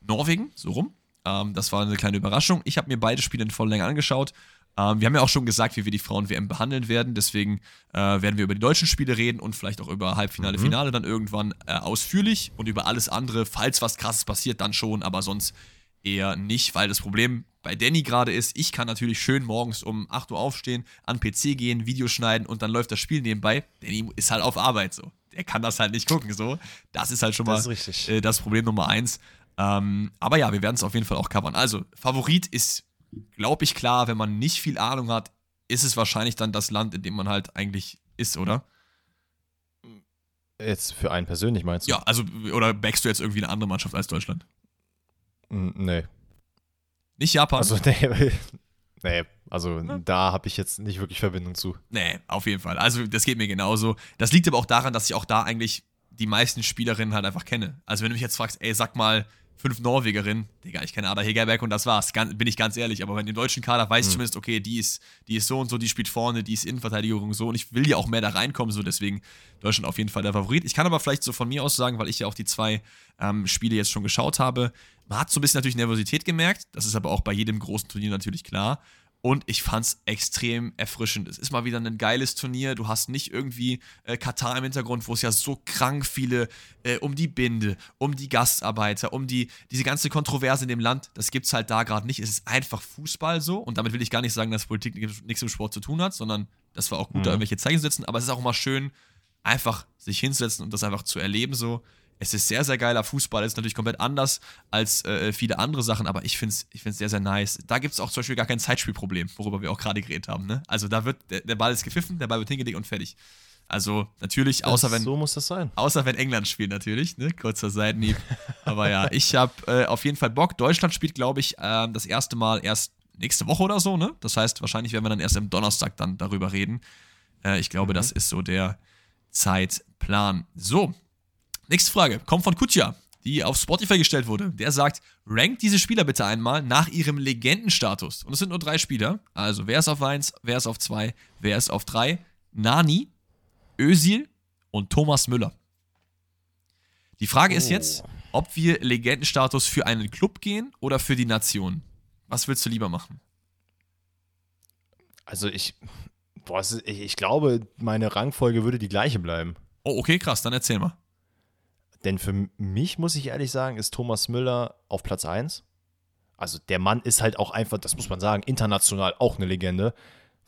Norwegen, so rum. Ähm, das war eine kleine Überraschung. Ich habe mir beide Spiele in voller Länge angeschaut ähm, wir haben ja auch schon gesagt, wie wir die Frauen-WM behandeln werden. Deswegen äh, werden wir über die deutschen Spiele reden und vielleicht auch über Halbfinale, mhm. Finale dann irgendwann äh, ausführlich und über alles andere, falls was krasses passiert, dann schon, aber sonst eher nicht, weil das Problem bei Danny gerade ist, ich kann natürlich schön morgens um 8 Uhr aufstehen, an PC gehen, Video schneiden und dann läuft das Spiel nebenbei. Danny ist halt auf Arbeit so. Der kann das halt nicht gucken so. Das ist halt schon das mal äh, das Problem Nummer eins. Ähm, aber ja, wir werden es auf jeden Fall auch covern. Also, Favorit ist glaube ich, klar, wenn man nicht viel Ahnung hat, ist es wahrscheinlich dann das Land, in dem man halt eigentlich ist, oder? Jetzt für einen persönlich meinst du? Ja, also, oder backst du jetzt irgendwie eine andere Mannschaft als Deutschland? Nee. Nicht Japan? Also, nee, <laughs> nee also da habe ich jetzt nicht wirklich Verbindung zu. Nee, auf jeden Fall. Also, das geht mir genauso. Das liegt aber auch daran, dass ich auch da eigentlich die meisten Spielerinnen halt einfach kenne. Also, wenn du mich jetzt fragst, ey, sag mal, fünf Norwegerinnen, Digga, ich kenne Ada Hegerberg und das war's, ganz, bin ich ganz ehrlich. Aber bei dem deutschen Kader weiß ich mhm. zumindest, okay, die ist, die ist so und so, die spielt vorne, die ist Innenverteidigung so und ich will ja auch mehr da reinkommen, so deswegen Deutschland auf jeden Fall der Favorit. Ich kann aber vielleicht so von mir aus sagen, weil ich ja auch die zwei ähm, Spiele jetzt schon geschaut habe, man hat so ein bisschen natürlich Nervosität gemerkt, das ist aber auch bei jedem großen Turnier natürlich klar. Und ich fand es extrem erfrischend. Es ist mal wieder ein geiles Turnier. Du hast nicht irgendwie äh, Katar im Hintergrund, wo es ja so krank viele äh, um die Binde, um die Gastarbeiter, um die, diese ganze Kontroverse in dem Land, das gibt es halt da gerade nicht. Es ist einfach Fußball so. Und damit will ich gar nicht sagen, dass Politik nichts im Sport zu tun hat, sondern das war auch gut, mhm. da irgendwelche Zeichen zu setzen. Aber es ist auch immer schön, einfach sich hinzusetzen und das einfach zu erleben so. Es ist sehr, sehr geiler Fußball. Es ist natürlich komplett anders als äh, viele andere Sachen, aber ich finde es ich find's sehr, sehr nice. Da gibt es auch zum Beispiel gar kein Zeitspielproblem, worüber wir auch gerade geredet haben. Ne? Also da wird, der, der, Ball ist gepfiffen, der Ball wird hingelegt und fertig. Also natürlich, außer das, wenn. So muss das sein. Außer wenn England spielt, natürlich, ne? Kurzer Seitenhieb. aber ja, ich habe äh, auf jeden Fall Bock. Deutschland spielt, glaube ich, äh, das erste Mal erst nächste Woche oder so, ne? Das heißt, wahrscheinlich werden wir dann erst am Donnerstag dann darüber reden. Äh, ich glaube, mhm. das ist so der Zeitplan. So, Nächste Frage kommt von Kutja, die auf Spotify gestellt wurde. Der sagt, rankt diese Spieler bitte einmal nach ihrem Legendenstatus. Und es sind nur drei Spieler. Also wer ist auf 1, wer ist auf 2, wer ist auf 3? Nani, Özil und Thomas Müller. Die Frage oh. ist jetzt, ob wir Legendenstatus für einen Club gehen oder für die Nation. Was willst du lieber machen? Also ich, boah, ich, ich glaube, meine Rangfolge würde die gleiche bleiben. Oh, okay, krass, dann erzähl mal. Denn für mich, muss ich ehrlich sagen, ist Thomas Müller auf Platz 1. Also der Mann ist halt auch einfach, das muss man sagen, international auch eine Legende,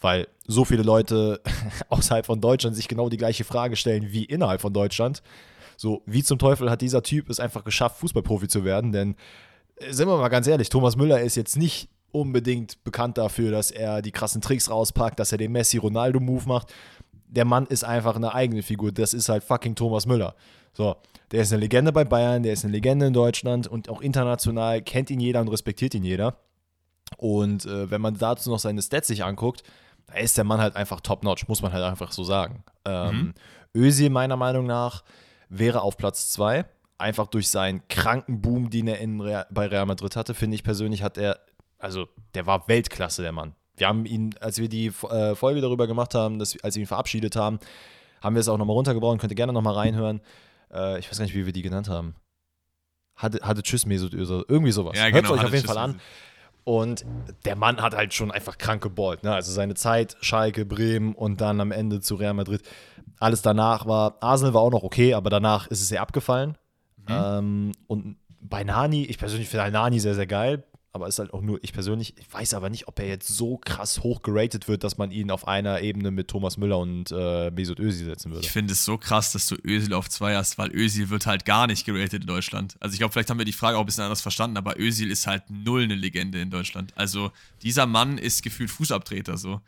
weil so viele Leute <laughs> außerhalb von Deutschland sich genau die gleiche Frage stellen wie innerhalb von Deutschland. So, wie zum Teufel hat dieser Typ es einfach geschafft, Fußballprofi zu werden? Denn, äh, sind wir mal ganz ehrlich, Thomas Müller ist jetzt nicht unbedingt bekannt dafür, dass er die krassen Tricks rauspackt, dass er den Messi-Ronaldo-Move macht. Der Mann ist einfach eine eigene Figur. Das ist halt fucking Thomas Müller. So, der ist eine Legende bei Bayern, der ist eine Legende in Deutschland und auch international kennt ihn jeder und respektiert ihn jeder. Und äh, wenn man dazu noch seine Stats sich anguckt, da ist der Mann halt einfach top-notch, muss man halt einfach so sagen. Ähm, mhm. Özil meiner Meinung nach wäre auf Platz 2, einfach durch seinen kranken Boom, den er in Real, bei Real Madrid hatte, finde ich persönlich, hat er, also der war Weltklasse, der Mann. Wir haben ihn, als wir die äh, Folge darüber gemacht haben, dass, als wir ihn verabschiedet haben, haben wir es auch nochmal runtergebrochen, könnt ihr gerne nochmal reinhören. Äh, ich weiß gar nicht, wie wir die genannt haben. Hatte, hatte Tschüss Mesut Özil, irgendwie sowas. Ja, genau, Hört euch auf jeden Fall an. Und der Mann hat halt schon einfach krank geballt. Ne? Also seine Zeit, Schalke, Bremen und dann am Ende zu Real Madrid. Alles danach war, Arsenal war auch noch okay, aber danach ist es sehr abgefallen. Mhm. Ähm, und bei Nani, ich persönlich finde Nani sehr, sehr geil aber ist halt auch nur ich persönlich. Ich weiß aber nicht, ob er jetzt so krass hoch geratet wird, dass man ihn auf einer Ebene mit Thomas Müller und äh, Mesut Özil setzen würde. Ich finde es so krass, dass du Özil auf zwei hast, weil Özil wird halt gar nicht geratet in Deutschland. Also ich glaube, vielleicht haben wir die Frage auch ein bisschen anders verstanden, aber Özil ist halt null eine Legende in Deutschland. Also dieser Mann ist gefühlt Fußabtreter so.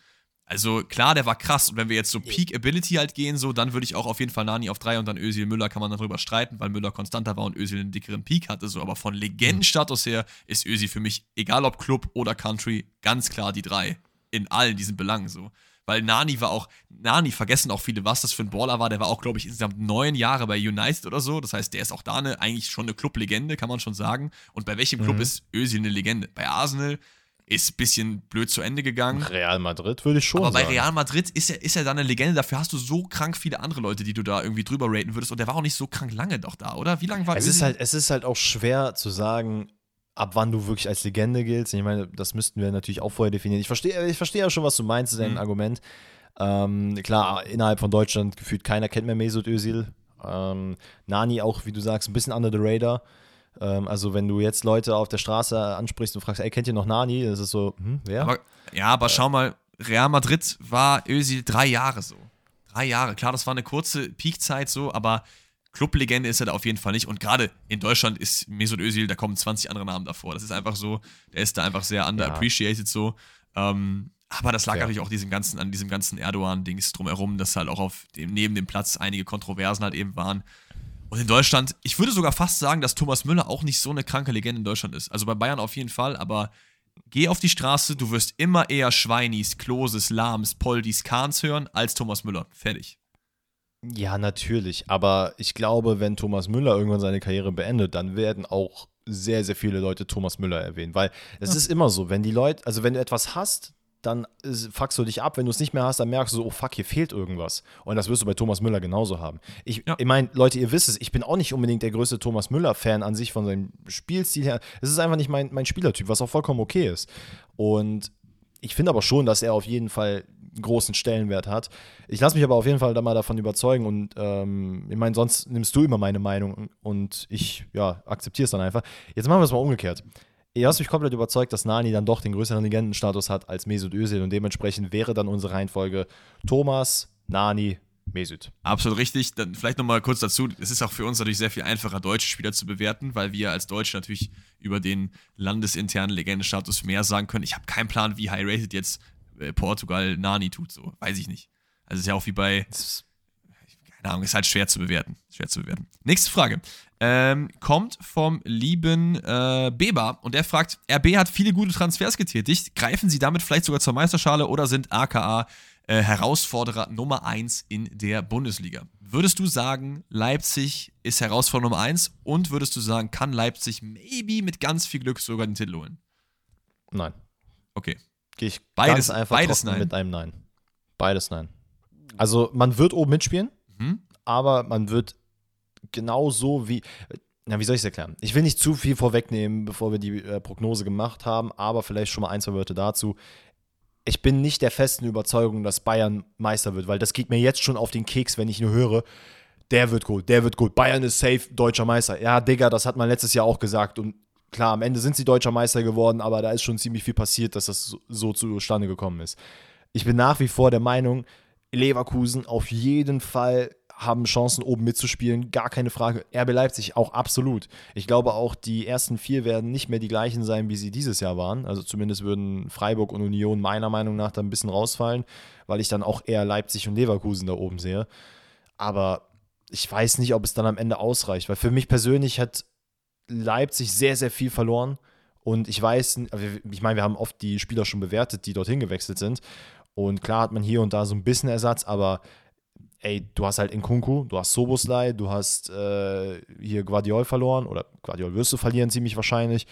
Also klar, der war krass. Und wenn wir jetzt so Peak Ability halt gehen, so, dann würde ich auch auf jeden Fall Nani auf 3 und dann Özil Müller kann man darüber streiten, weil Müller konstanter war und Özil einen dickeren Peak hatte. So, aber von Legendenstatus her ist Özil für mich, egal ob Club oder Country, ganz klar die 3. In allen diesen Belangen so. Weil Nani war auch, Nani vergessen auch viele, was das für ein Baller war. Der war auch, glaube ich, insgesamt neun Jahre bei United oder so. Das heißt, der ist auch da eine, eigentlich schon eine Club-Legende, kann man schon sagen. Und bei welchem Club mhm. ist Özil eine Legende? Bei Arsenal, ist ein bisschen blöd zu Ende gegangen. Real Madrid würde ich schon Aber bei sagen. Real Madrid ist er, ist er dann eine Legende. Dafür hast du so krank viele andere Leute, die du da irgendwie drüber raten würdest. Und der war auch nicht so krank lange doch da, oder? Wie lange war es? Ist halt, es ist halt auch schwer zu sagen, ab wann du wirklich als Legende giltst. Ich meine, das müssten wir natürlich auch vorher definieren. Ich verstehe ich versteh ja schon, was du meinst, dein mhm. Argument. Ähm, klar, innerhalb von Deutschland gefühlt keiner kennt mehr Mesut Özil. Ähm, Nani auch, wie du sagst, ein bisschen under the radar. Ähm, also wenn du jetzt Leute auf der Straße ansprichst und fragst, ey, kennt ihr noch Nani? Das ist so, hm, wer? Aber, ja, aber äh, schau mal, Real Madrid war Özil drei Jahre so. Drei Jahre. Klar, das war eine kurze Peakzeit so, aber Clublegende ist er da auf jeden Fall nicht. Und gerade in Deutschland ist Mesut Özil, da kommen 20 andere Namen davor. Das ist einfach so, der ist da einfach sehr underappreciated ja. so. Ähm, aber das lag ja. natürlich auch diesem ganzen, an diesem ganzen Erdogan-Dings drumherum, dass halt auch auf dem, neben dem Platz einige Kontroversen halt eben waren. Und in Deutschland, ich würde sogar fast sagen, dass Thomas Müller auch nicht so eine kranke Legende in Deutschland ist. Also bei Bayern auf jeden Fall, aber geh auf die Straße, du wirst immer eher Schweinis, Kloses, Lahms, Poldis, Kahns hören als Thomas Müller. Fertig. Ja, natürlich. Aber ich glaube, wenn Thomas Müller irgendwann seine Karriere beendet, dann werden auch sehr, sehr viele Leute Thomas Müller erwähnen. Weil es ja. ist immer so, wenn die Leute, also wenn du etwas hast, dann fuckst du dich ab. Wenn du es nicht mehr hast, dann merkst du so, oh fuck, hier fehlt irgendwas. Und das wirst du bei Thomas Müller genauso haben. Ich, ja. ich meine, Leute, ihr wisst es, ich bin auch nicht unbedingt der größte Thomas Müller-Fan an sich von seinem Spielstil her. Es ist einfach nicht mein, mein Spielertyp, was auch vollkommen okay ist. Und ich finde aber schon, dass er auf jeden Fall großen Stellenwert hat. Ich lasse mich aber auf jeden Fall da mal davon überzeugen und ähm, ich meine, sonst nimmst du immer meine Meinung und ich ja, akzeptiere es dann einfach. Jetzt machen wir es mal umgekehrt ihr hast mich komplett überzeugt, dass Nani dann doch den größeren Legendenstatus hat als Mesut Özil und dementsprechend wäre dann unsere Reihenfolge Thomas, Nani, Mesut. Absolut richtig. Dann vielleicht nochmal kurz dazu. Es ist auch für uns natürlich sehr viel einfacher, deutsche Spieler zu bewerten, weil wir als Deutsche natürlich über den landesinternen Legendenstatus mehr sagen können. Ich habe keinen Plan, wie high-rated jetzt äh, Portugal Nani tut. So, weiß ich nicht. Also es ist ja auch wie bei. Keine Ahnung, ist halt schwer zu bewerten. Schwer zu bewerten. Nächste Frage ähm, kommt vom lieben äh, Beber und der fragt: RB hat viele gute Transfers getätigt. Greifen Sie damit vielleicht sogar zur Meisterschale oder sind AKA äh, Herausforderer Nummer 1 in der Bundesliga? Würdest du sagen, Leipzig ist Herausforderer Nummer 1 und würdest du sagen, kann Leipzig maybe mit ganz viel Glück sogar den Titel holen? Nein. Okay. Gehe ich beides, einfach beides nein. mit einem Nein. Beides Nein. Also man wird oben mitspielen, mhm. aber man wird genau so wie. Na, wie soll ich es erklären? Ich will nicht zu viel vorwegnehmen, bevor wir die äh, Prognose gemacht haben, aber vielleicht schon mal ein, zwei Wörter dazu. Ich bin nicht der festen Überzeugung, dass Bayern Meister wird, weil das geht mir jetzt schon auf den Keks, wenn ich nur höre, der wird gut, der wird gut. Bayern ist safe, deutscher Meister. Ja, Digga, das hat man letztes Jahr auch gesagt. Und klar, am Ende sind sie deutscher Meister geworden, aber da ist schon ziemlich viel passiert, dass das so zustande gekommen ist. Ich bin nach wie vor der Meinung, Leverkusen auf jeden Fall haben Chancen, oben mitzuspielen, gar keine Frage. RB Leipzig auch absolut. Ich glaube auch, die ersten vier werden nicht mehr die gleichen sein, wie sie dieses Jahr waren. Also zumindest würden Freiburg und Union meiner Meinung nach da ein bisschen rausfallen, weil ich dann auch eher Leipzig und Leverkusen da oben sehe. Aber ich weiß nicht, ob es dann am Ende ausreicht, weil für mich persönlich hat Leipzig sehr, sehr viel verloren. Und ich weiß, ich meine, wir haben oft die Spieler schon bewertet, die dorthin gewechselt sind. Und klar hat man hier und da so ein bisschen Ersatz, aber ey, du hast halt Nkunku, du hast Soboslai, du hast äh, hier Guardiol verloren oder Guardiol wirst du verlieren ziemlich wahrscheinlich.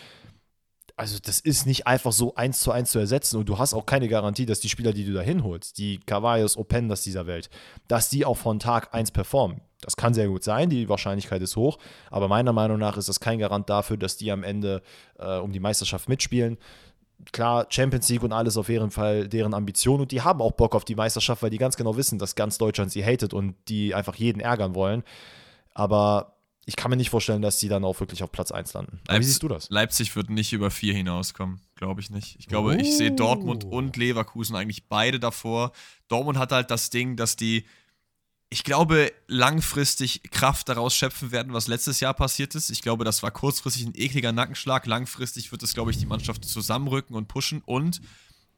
Also das ist nicht einfach so eins zu eins zu ersetzen und du hast auch keine Garantie, dass die Spieler, die du da hinholst, die Cavallos, Opendas dieser Welt, dass die auch von Tag 1 performen. Das kann sehr gut sein, die Wahrscheinlichkeit ist hoch, aber meiner Meinung nach ist das kein Garant dafür, dass die am Ende äh, um die Meisterschaft mitspielen klar, Champions League und alles auf jeden Fall deren Ambition und die haben auch Bock auf die Meisterschaft, weil die ganz genau wissen, dass ganz Deutschland sie hatet und die einfach jeden ärgern wollen. Aber ich kann mir nicht vorstellen, dass sie dann auch wirklich auf Platz 1 landen. Leipzig, wie siehst du das? Leipzig wird nicht über 4 hinauskommen, glaube ich nicht. Ich glaube, oh. ich sehe Dortmund und Leverkusen eigentlich beide davor. Dortmund hat halt das Ding, dass die ich glaube, langfristig Kraft daraus schöpfen werden, was letztes Jahr passiert ist. Ich glaube, das war kurzfristig ein ekliger Nackenschlag. Langfristig wird es, glaube ich, die Mannschaft zusammenrücken und pushen. Und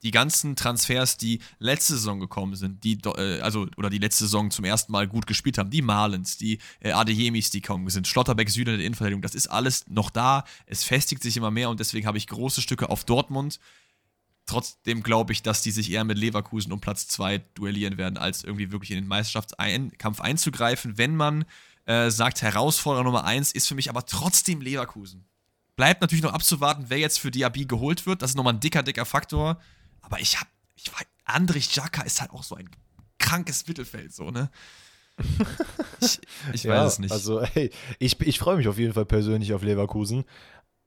die ganzen Transfers, die letzte Saison gekommen sind, die, äh, also, oder die letzte Saison zum ersten Mal gut gespielt haben, die Malens, die äh, Adeyemis, die kommen sind, Schlotterbeck Süden in der Innenverteidigung, das ist alles noch da. Es festigt sich immer mehr und deswegen habe ich große Stücke auf Dortmund Trotzdem glaube ich, dass die sich eher mit Leverkusen um Platz 2 duellieren werden, als irgendwie wirklich in den Meisterschaftskampf einzugreifen. Wenn man äh, sagt, Herausforderer Nummer 1 ist für mich aber trotzdem Leverkusen. Bleibt natürlich noch abzuwarten, wer jetzt für Diaby geholt wird. Das ist nochmal ein dicker, dicker Faktor. Aber ich habe, ich weiß, Andrich Jaka ist halt auch so ein krankes Mittelfeld, so, ne? <laughs> ich, ich ja, weiß es nicht. Also, hey, ich, ich freue mich auf jeden Fall persönlich auf Leverkusen.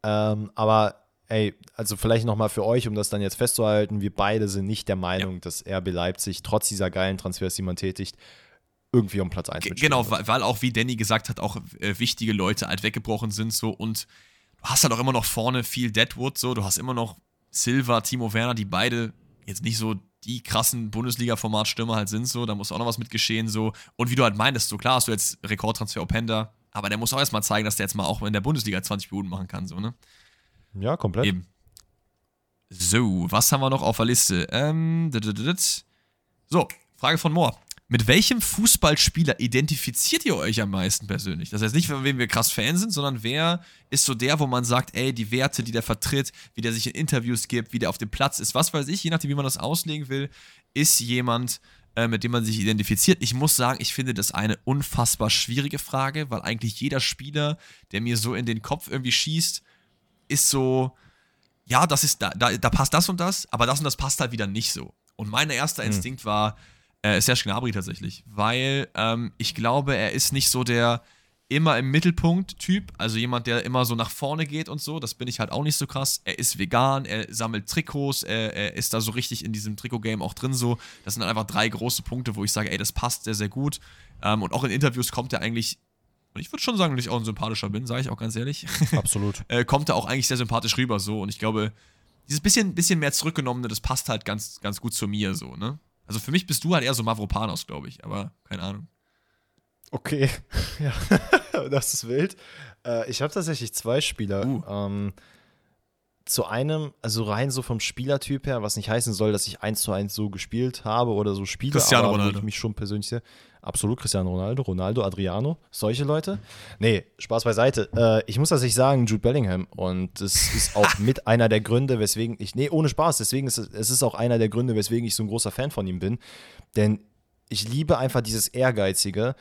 Ähm, aber ey, also vielleicht nochmal für euch, um das dann jetzt festzuhalten, wir beide sind nicht der Meinung, ja. dass RB Leipzig trotz dieser geilen Transfers, die man tätigt, irgendwie um Platz 1 G Genau, wird. weil auch, wie Danny gesagt hat, auch äh, wichtige Leute halt weggebrochen sind so und du hast halt auch immer noch vorne viel Deadwood so, du hast immer noch Silva, Timo Werner, die beide jetzt nicht so die krassen Bundesliga-Formatstürmer halt sind so, da muss auch noch was mit geschehen so und wie du halt meintest, so klar hast du jetzt Rekordtransfer Openda, aber der muss auch erstmal zeigen, dass der jetzt mal auch in der Bundesliga 20 Minuten machen kann so, ne? Ja, komplett. Eben. So, was haben wir noch auf der Liste? Ähm, so, Frage von Moore. Mit welchem Fußballspieler identifiziert ihr euch am meisten persönlich? Das heißt nicht, von wem wir krass Fan sind, sondern wer ist so der, wo man sagt, ey, die Werte, die der vertritt, wie der sich in Interviews gibt, wie der auf dem Platz ist, was weiß ich, je nachdem, wie man das auslegen will, ist jemand, äh, mit dem man sich identifiziert. Ich muss sagen, ich finde das eine unfassbar schwierige Frage, weil eigentlich jeder Spieler, der mir so in den Kopf irgendwie schießt, ist so, ja, das ist, da, da, da passt das und das, aber das und das passt halt wieder nicht so. Und mein erster hm. Instinkt mhm. war äh, Serge Gnabry tatsächlich, weil ähm, ich glaube, er ist nicht so der immer im Mittelpunkt Typ, also jemand, der immer so nach vorne geht und so, das bin ich halt auch nicht so krass. Er ist vegan, er sammelt Trikots, er, er ist da so richtig in diesem Trikot-Game auch drin so. Das sind einfach drei große Punkte, wo ich sage, ey, das passt sehr, sehr gut. Ähm, und auch in Interviews kommt er eigentlich und ich würde schon sagen, dass ich auch ein sympathischer bin, sage ich auch ganz ehrlich. <laughs> Absolut. äh, kommt er auch eigentlich sehr sympathisch rüber so. Und ich glaube, dieses bisschen, bisschen mehr zurückgenommene, das passt halt ganz, ganz gut zu mir so, ne? Also für mich bist du halt eher so Mavropanos, glaube ich, aber keine Ahnung. Okay, <laughs> ja, <laughs> das ist wild. Äh, ich habe tatsächlich zwei Spieler. Uh. Ähm, zu einem, also rein so vom Spielertyp her, was nicht heißen soll, dass ich eins zu eins so gespielt habe oder so spiele, Cristiano aber Ronaldo. ich mich schon persönlich sehe. Absolut Cristiano Ronaldo, Ronaldo, Adriano, solche Leute. Nee, Spaß beiseite. Äh, ich muss tatsächlich sagen, Jude Bellingham. Und das ist auch <laughs> mit einer der Gründe, weswegen ich, nee, ohne Spaß, deswegen ist es, es ist auch einer der Gründe, weswegen ich so ein großer Fan von ihm bin. Denn ich liebe einfach dieses Ehrgeizige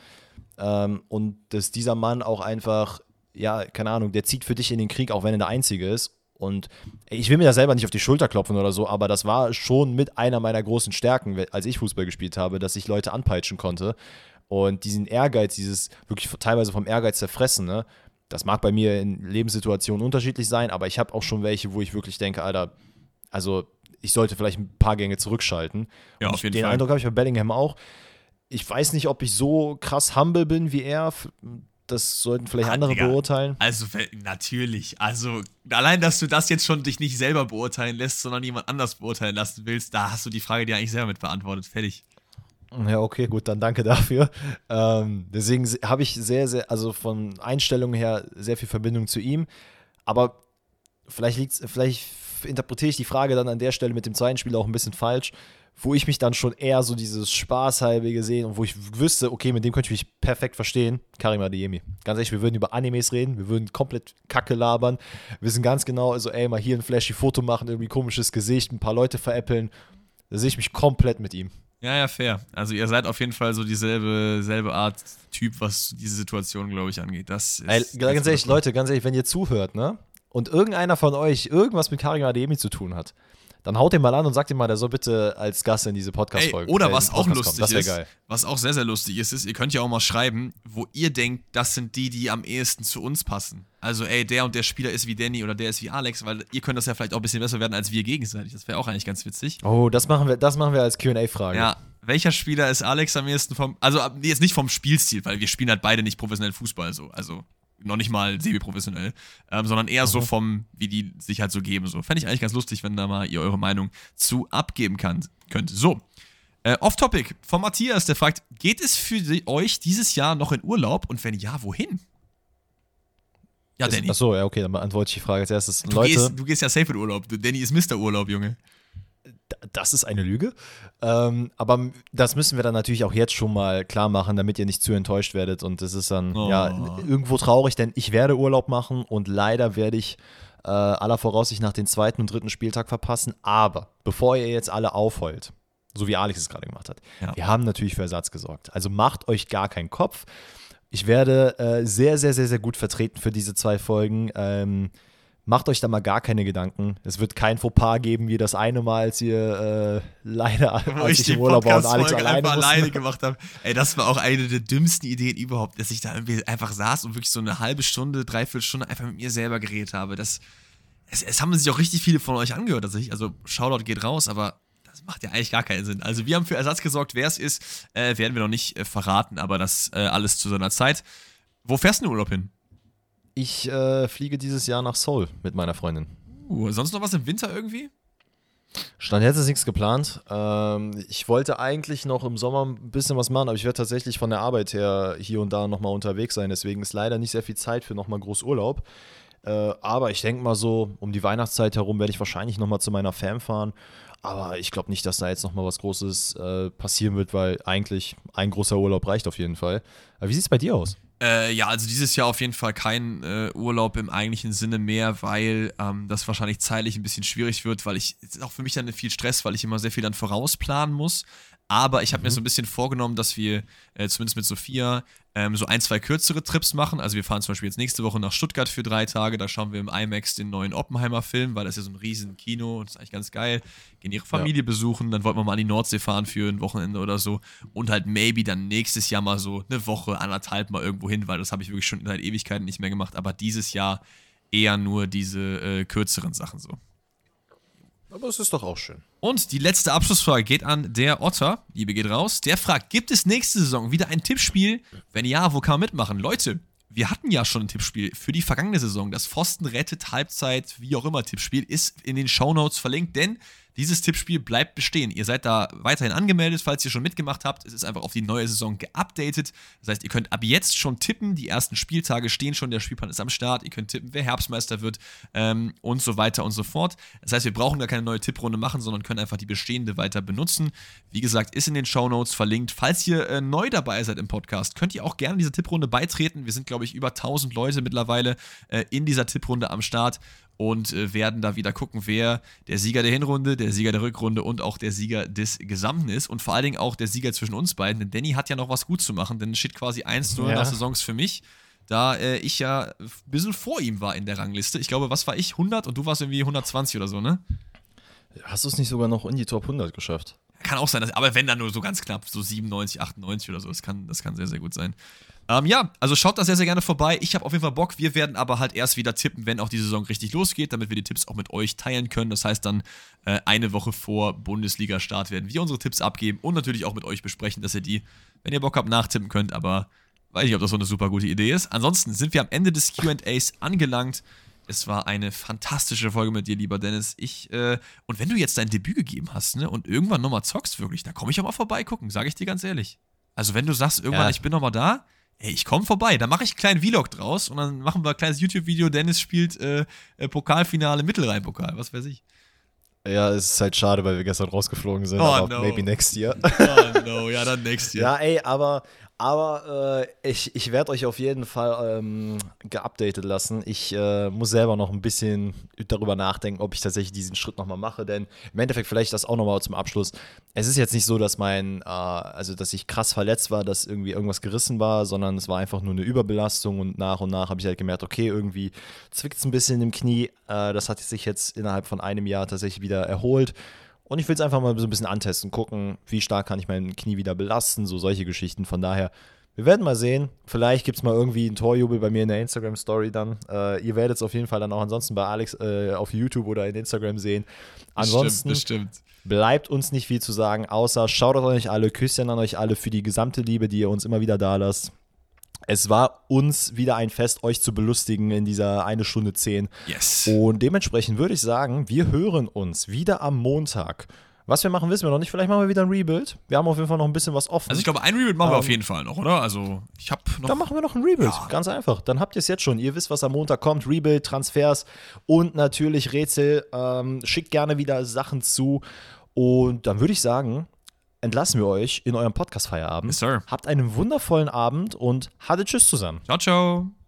ähm, und dass dieser Mann auch einfach, ja, keine Ahnung, der zieht für dich in den Krieg, auch wenn er der Einzige ist. Und ich will mir da selber nicht auf die Schulter klopfen oder so, aber das war schon mit einer meiner großen Stärken, als ich Fußball gespielt habe, dass ich Leute anpeitschen konnte. Und diesen Ehrgeiz, dieses wirklich teilweise vom Ehrgeiz zerfressen, ne? das mag bei mir in Lebenssituationen unterschiedlich sein, aber ich habe auch schon welche, wo ich wirklich denke, Alter, also ich sollte vielleicht ein paar Gänge zurückschalten. Ja, auf jeden den Fall. Eindruck habe ich bei Bellingham auch. Ich weiß nicht, ob ich so krass humble bin wie er das sollten vielleicht ah, andere Digga. beurteilen. Also natürlich. Also allein, dass du das jetzt schon dich nicht selber beurteilen lässt, sondern jemand anders beurteilen lassen willst, da hast du die Frage dir eigentlich selber mit beantwortet. Fertig. Ja, okay, gut, dann danke dafür. Ähm, deswegen habe ich sehr, sehr, also von Einstellungen her sehr viel Verbindung zu ihm. Aber vielleicht liegt's, vielleicht interpretiere ich die Frage dann an der Stelle mit dem zweiten Spiel auch ein bisschen falsch, wo ich mich dann schon eher so dieses Spaßhalbe gesehen und wo ich wüsste, okay, mit dem könnte ich mich perfekt verstehen, Karim Adeyemi. Ganz ehrlich, wir würden über Animes reden, wir würden komplett Kacke labern, wir wissen ganz genau, also ey, mal hier ein flashy Foto machen, irgendwie komisches Gesicht, ein paar Leute veräppeln, da sehe ich mich komplett mit ihm. Ja, ja, fair. Also ihr seid auf jeden Fall so dieselbe selbe Art Typ, was diese Situation, glaube ich, angeht. Das ist, ey, ganz ehrlich, Leute, ganz ehrlich, wenn ihr zuhört, ne? und irgendeiner von euch irgendwas mit Karim Ademi zu tun hat, dann haut ihn mal an und sagt ihm mal, der soll bitte als Gast in diese Podcast-Folge. Oder äh, was auch lustig ist, geil. was auch sehr, sehr lustig ist, ist, ihr könnt ja auch mal schreiben, wo ihr denkt, das sind die, die am ehesten zu uns passen. Also, ey, der und der Spieler ist wie Danny oder der ist wie Alex, weil ihr könnt das ja vielleicht auch ein bisschen besser werden als wir gegenseitig. Das wäre auch eigentlich ganz witzig. Oh, das machen wir, das machen wir als QA-Frage. Ja, welcher Spieler ist Alex am ehesten vom, also jetzt nicht vom Spielstil, weil wir spielen halt beide nicht professionell Fußball so. Also noch nicht mal semi-professionell, ähm, sondern eher so vom, wie die sich halt so geben. So. Fände ich eigentlich ganz lustig, wenn da mal ihr eure Meinung zu abgeben kann, könnt. So. Äh, Off-Topic von Matthias, der fragt: Geht es für euch dieses Jahr noch in Urlaub und wenn ja, wohin? Ja, Danny. Achso, ja, okay, dann beantworte ich die Frage als erstes. Du, Leute, gehst, du gehst ja safe in Urlaub. Danny ist Mr. Urlaub, Junge das ist eine Lüge. Ähm, aber das müssen wir dann natürlich auch jetzt schon mal klar machen, damit ihr nicht zu enttäuscht werdet. Und das ist dann oh. ja irgendwo traurig, denn ich werde Urlaub machen und leider werde ich äh, aller Voraussicht nach den zweiten und dritten Spieltag verpassen. Aber bevor ihr jetzt alle aufheult, so wie Alex es gerade gemacht hat, ja. wir haben natürlich für Ersatz gesorgt. Also macht euch gar keinen Kopf. Ich werde äh, sehr, sehr, sehr, sehr gut vertreten für diese zwei Folgen. Ähm, Macht euch da mal gar keine Gedanken. Es wird kein Fauxpas geben, wie das eine Mal, als ihr äh, leider <laughs> als ich, ich im Urlaub war und Alex alleine, alleine <laughs> gemacht habe. Ey, das war auch eine der dümmsten Ideen überhaupt, dass ich da irgendwie einfach saß und wirklich so eine halbe Stunde, dreiviertel Stunde einfach mit mir selber geredet habe. Das, es, es haben sich auch richtig viele von euch angehört, tatsächlich. Also Shoutout geht raus, aber das macht ja eigentlich gar keinen Sinn. Also wir haben für Ersatz gesorgt, wer es ist, äh, werden wir noch nicht äh, verraten, aber das äh, alles zu seiner Zeit. Wo fährst du in den Urlaub hin? Ich äh, fliege dieses Jahr nach Seoul mit meiner Freundin. Uh, sonst noch was im Winter irgendwie? Stand jetzt ist nichts geplant. Ähm, ich wollte eigentlich noch im Sommer ein bisschen was machen, aber ich werde tatsächlich von der Arbeit her hier und da nochmal unterwegs sein. Deswegen ist leider nicht sehr viel Zeit für nochmal groß Urlaub. Äh, aber ich denke mal so, um die Weihnachtszeit herum werde ich wahrscheinlich nochmal zu meiner Fam fahren. Aber ich glaube nicht, dass da jetzt nochmal was Großes äh, passieren wird, weil eigentlich ein großer Urlaub reicht auf jeden Fall. Aber wie sieht es bei dir aus? Äh, ja, also dieses Jahr auf jeden Fall kein äh, Urlaub im eigentlichen Sinne mehr, weil ähm, das wahrscheinlich zeitlich ein bisschen schwierig wird, weil ich, es ist auch für mich dann viel Stress, weil ich immer sehr viel dann vorausplanen muss. Aber ich habe mhm. mir so ein bisschen vorgenommen, dass wir äh, zumindest mit Sophia ähm, so ein, zwei kürzere Trips machen. Also wir fahren zum Beispiel jetzt nächste Woche nach Stuttgart für drei Tage. Da schauen wir im IMAX den neuen Oppenheimer-Film, weil das ist ja so ein riesen Kino und das ist eigentlich ganz geil. Gehen ihre Familie ja. besuchen, dann wollten wir mal an die Nordsee fahren für ein Wochenende oder so. Und halt maybe dann nächstes Jahr mal so eine Woche, anderthalb mal irgendwo hin, weil das habe ich wirklich schon seit Ewigkeiten nicht mehr gemacht. Aber dieses Jahr eher nur diese äh, kürzeren Sachen so. Aber es ist doch auch schön. Und die letzte Abschlussfrage geht an der Otter. Liebe geht raus. Der fragt: Gibt es nächste Saison wieder ein Tippspiel? Wenn ja, wo kann man mitmachen? Leute, wir hatten ja schon ein Tippspiel für die vergangene Saison. Das Pfosten rettet Halbzeit, wie auch immer Tippspiel, ist in den Shownotes verlinkt, denn dieses Tippspiel bleibt bestehen. Ihr seid da weiterhin angemeldet, falls ihr schon mitgemacht habt. Es ist einfach auf die neue Saison geupdatet. Das heißt, ihr könnt ab jetzt schon tippen. Die ersten Spieltage stehen schon, der Spielplan ist am Start. Ihr könnt tippen, wer Herbstmeister wird ähm, und so weiter und so fort. Das heißt, wir brauchen gar keine neue Tipprunde machen, sondern können einfach die bestehende weiter benutzen. Wie gesagt, ist in den Show Notes verlinkt. Falls ihr äh, neu dabei seid im Podcast, könnt ihr auch gerne dieser Tipprunde beitreten. Wir sind, glaube ich, über 1000 Leute mittlerweile äh, in dieser Tipprunde am Start und äh, werden da wieder gucken, wer der Sieger der Hinrunde, der Sieger der Rückrunde und auch der Sieger des Gesamten ist und vor allen Dingen auch der Sieger zwischen uns beiden, denn Danny hat ja noch was gut zu machen, denn es steht quasi 1-0 ja. nach Saisons für mich, da äh, ich ja ein bisschen vor ihm war in der Rangliste. Ich glaube, was war ich? 100 und du warst irgendwie 120 oder so, ne? Hast du es nicht sogar noch in die Top 100 geschafft? Kann auch sein, dass, aber wenn dann nur so ganz knapp, so 97, 98 oder so, das kann, das kann sehr, sehr gut sein. Ähm, ja, also schaut da sehr, sehr gerne vorbei. Ich habe auf jeden Fall Bock. Wir werden aber halt erst wieder tippen, wenn auch die Saison richtig losgeht, damit wir die Tipps auch mit euch teilen können. Das heißt dann äh, eine Woche vor Bundesliga-Start werden wir unsere Tipps abgeben und natürlich auch mit euch besprechen, dass ihr die, wenn ihr Bock habt, nachtippen könnt. Aber weiß nicht, ob das so eine super gute Idee ist. Ansonsten sind wir am Ende des QAs angelangt. Es war eine fantastische Folge mit dir, lieber Dennis. Ich, äh, und wenn du jetzt dein Debüt gegeben hast, ne, und irgendwann nochmal zockst wirklich, da komme ich auch mal vorbeigucken, sage ich dir ganz ehrlich. Also wenn du sagst, irgendwann, Ja. ich bin nochmal da, ey, ich komme vorbei. Dann mache ich einen kleinen Vlog draus und dann machen wir ein kleines YouTube-Video. Dennis spielt äh, äh, Pokalfinale, Mittelrhein-Pokal, was weiß ich. Ja, es ist halt schade, weil wir gestern rausgeflogen sind. Oh, aber no. maybe next year. Oh no, ja, dann next <laughs> year. Ja, ey, aber, aber äh, ich, ich werde euch auf jeden Fall ähm, geupdatet lassen. Ich äh, muss selber noch ein bisschen darüber nachdenken, ob ich tatsächlich diesen Schritt nochmal mache. Denn im Endeffekt vielleicht das auch nochmal zum Abschluss. Es ist jetzt nicht so, dass mein, äh, also dass ich krass verletzt war, dass irgendwie irgendwas gerissen war, sondern es war einfach nur eine Überbelastung und nach und nach habe ich halt gemerkt, okay, irgendwie zwickt es ein bisschen im Knie. Äh, das hat sich jetzt innerhalb von einem Jahr tatsächlich wieder erholt. Und ich will es einfach mal so ein bisschen antesten, gucken, wie stark kann ich mein Knie wieder belasten, so solche Geschichten. Von daher, wir werden mal sehen. Vielleicht gibt es mal irgendwie einen Torjubel bei mir in der Instagram-Story dann. Äh, ihr werdet es auf jeden Fall dann auch ansonsten bei Alex äh, auf YouTube oder in Instagram sehen. Ansonsten das stimmt, das stimmt. bleibt uns nicht viel zu sagen, außer schaut an euch alle, Küsschen an euch alle für die gesamte Liebe, die ihr uns immer wieder da lasst. Es war uns wieder ein Fest, euch zu belustigen in dieser eine Stunde zehn. Yes. Und dementsprechend würde ich sagen, wir hören uns wieder am Montag. Was wir machen, wissen wir noch nicht. Vielleicht machen wir wieder ein Rebuild. Wir haben auf jeden Fall noch ein bisschen was offen. Also ich glaube, ein Rebuild machen wir Ähm, auf jeden Fall noch, oder? Also ich habe noch. dann machen wir noch ein Rebuild. Ganz einfach. Dann habt ihr es jetzt schon. Ihr wisst, was am Montag kommt. Rebuild, Transfers und natürlich Rätsel. Ähm, schickt gerne wieder Sachen zu. Und dann würde ich sagen, entlassen wir euch in eurem Podcast-Feierabend. Yes, sir. Habt einen wundervollen Abend und hatte Tschüss zusammen. Ciao, ciao.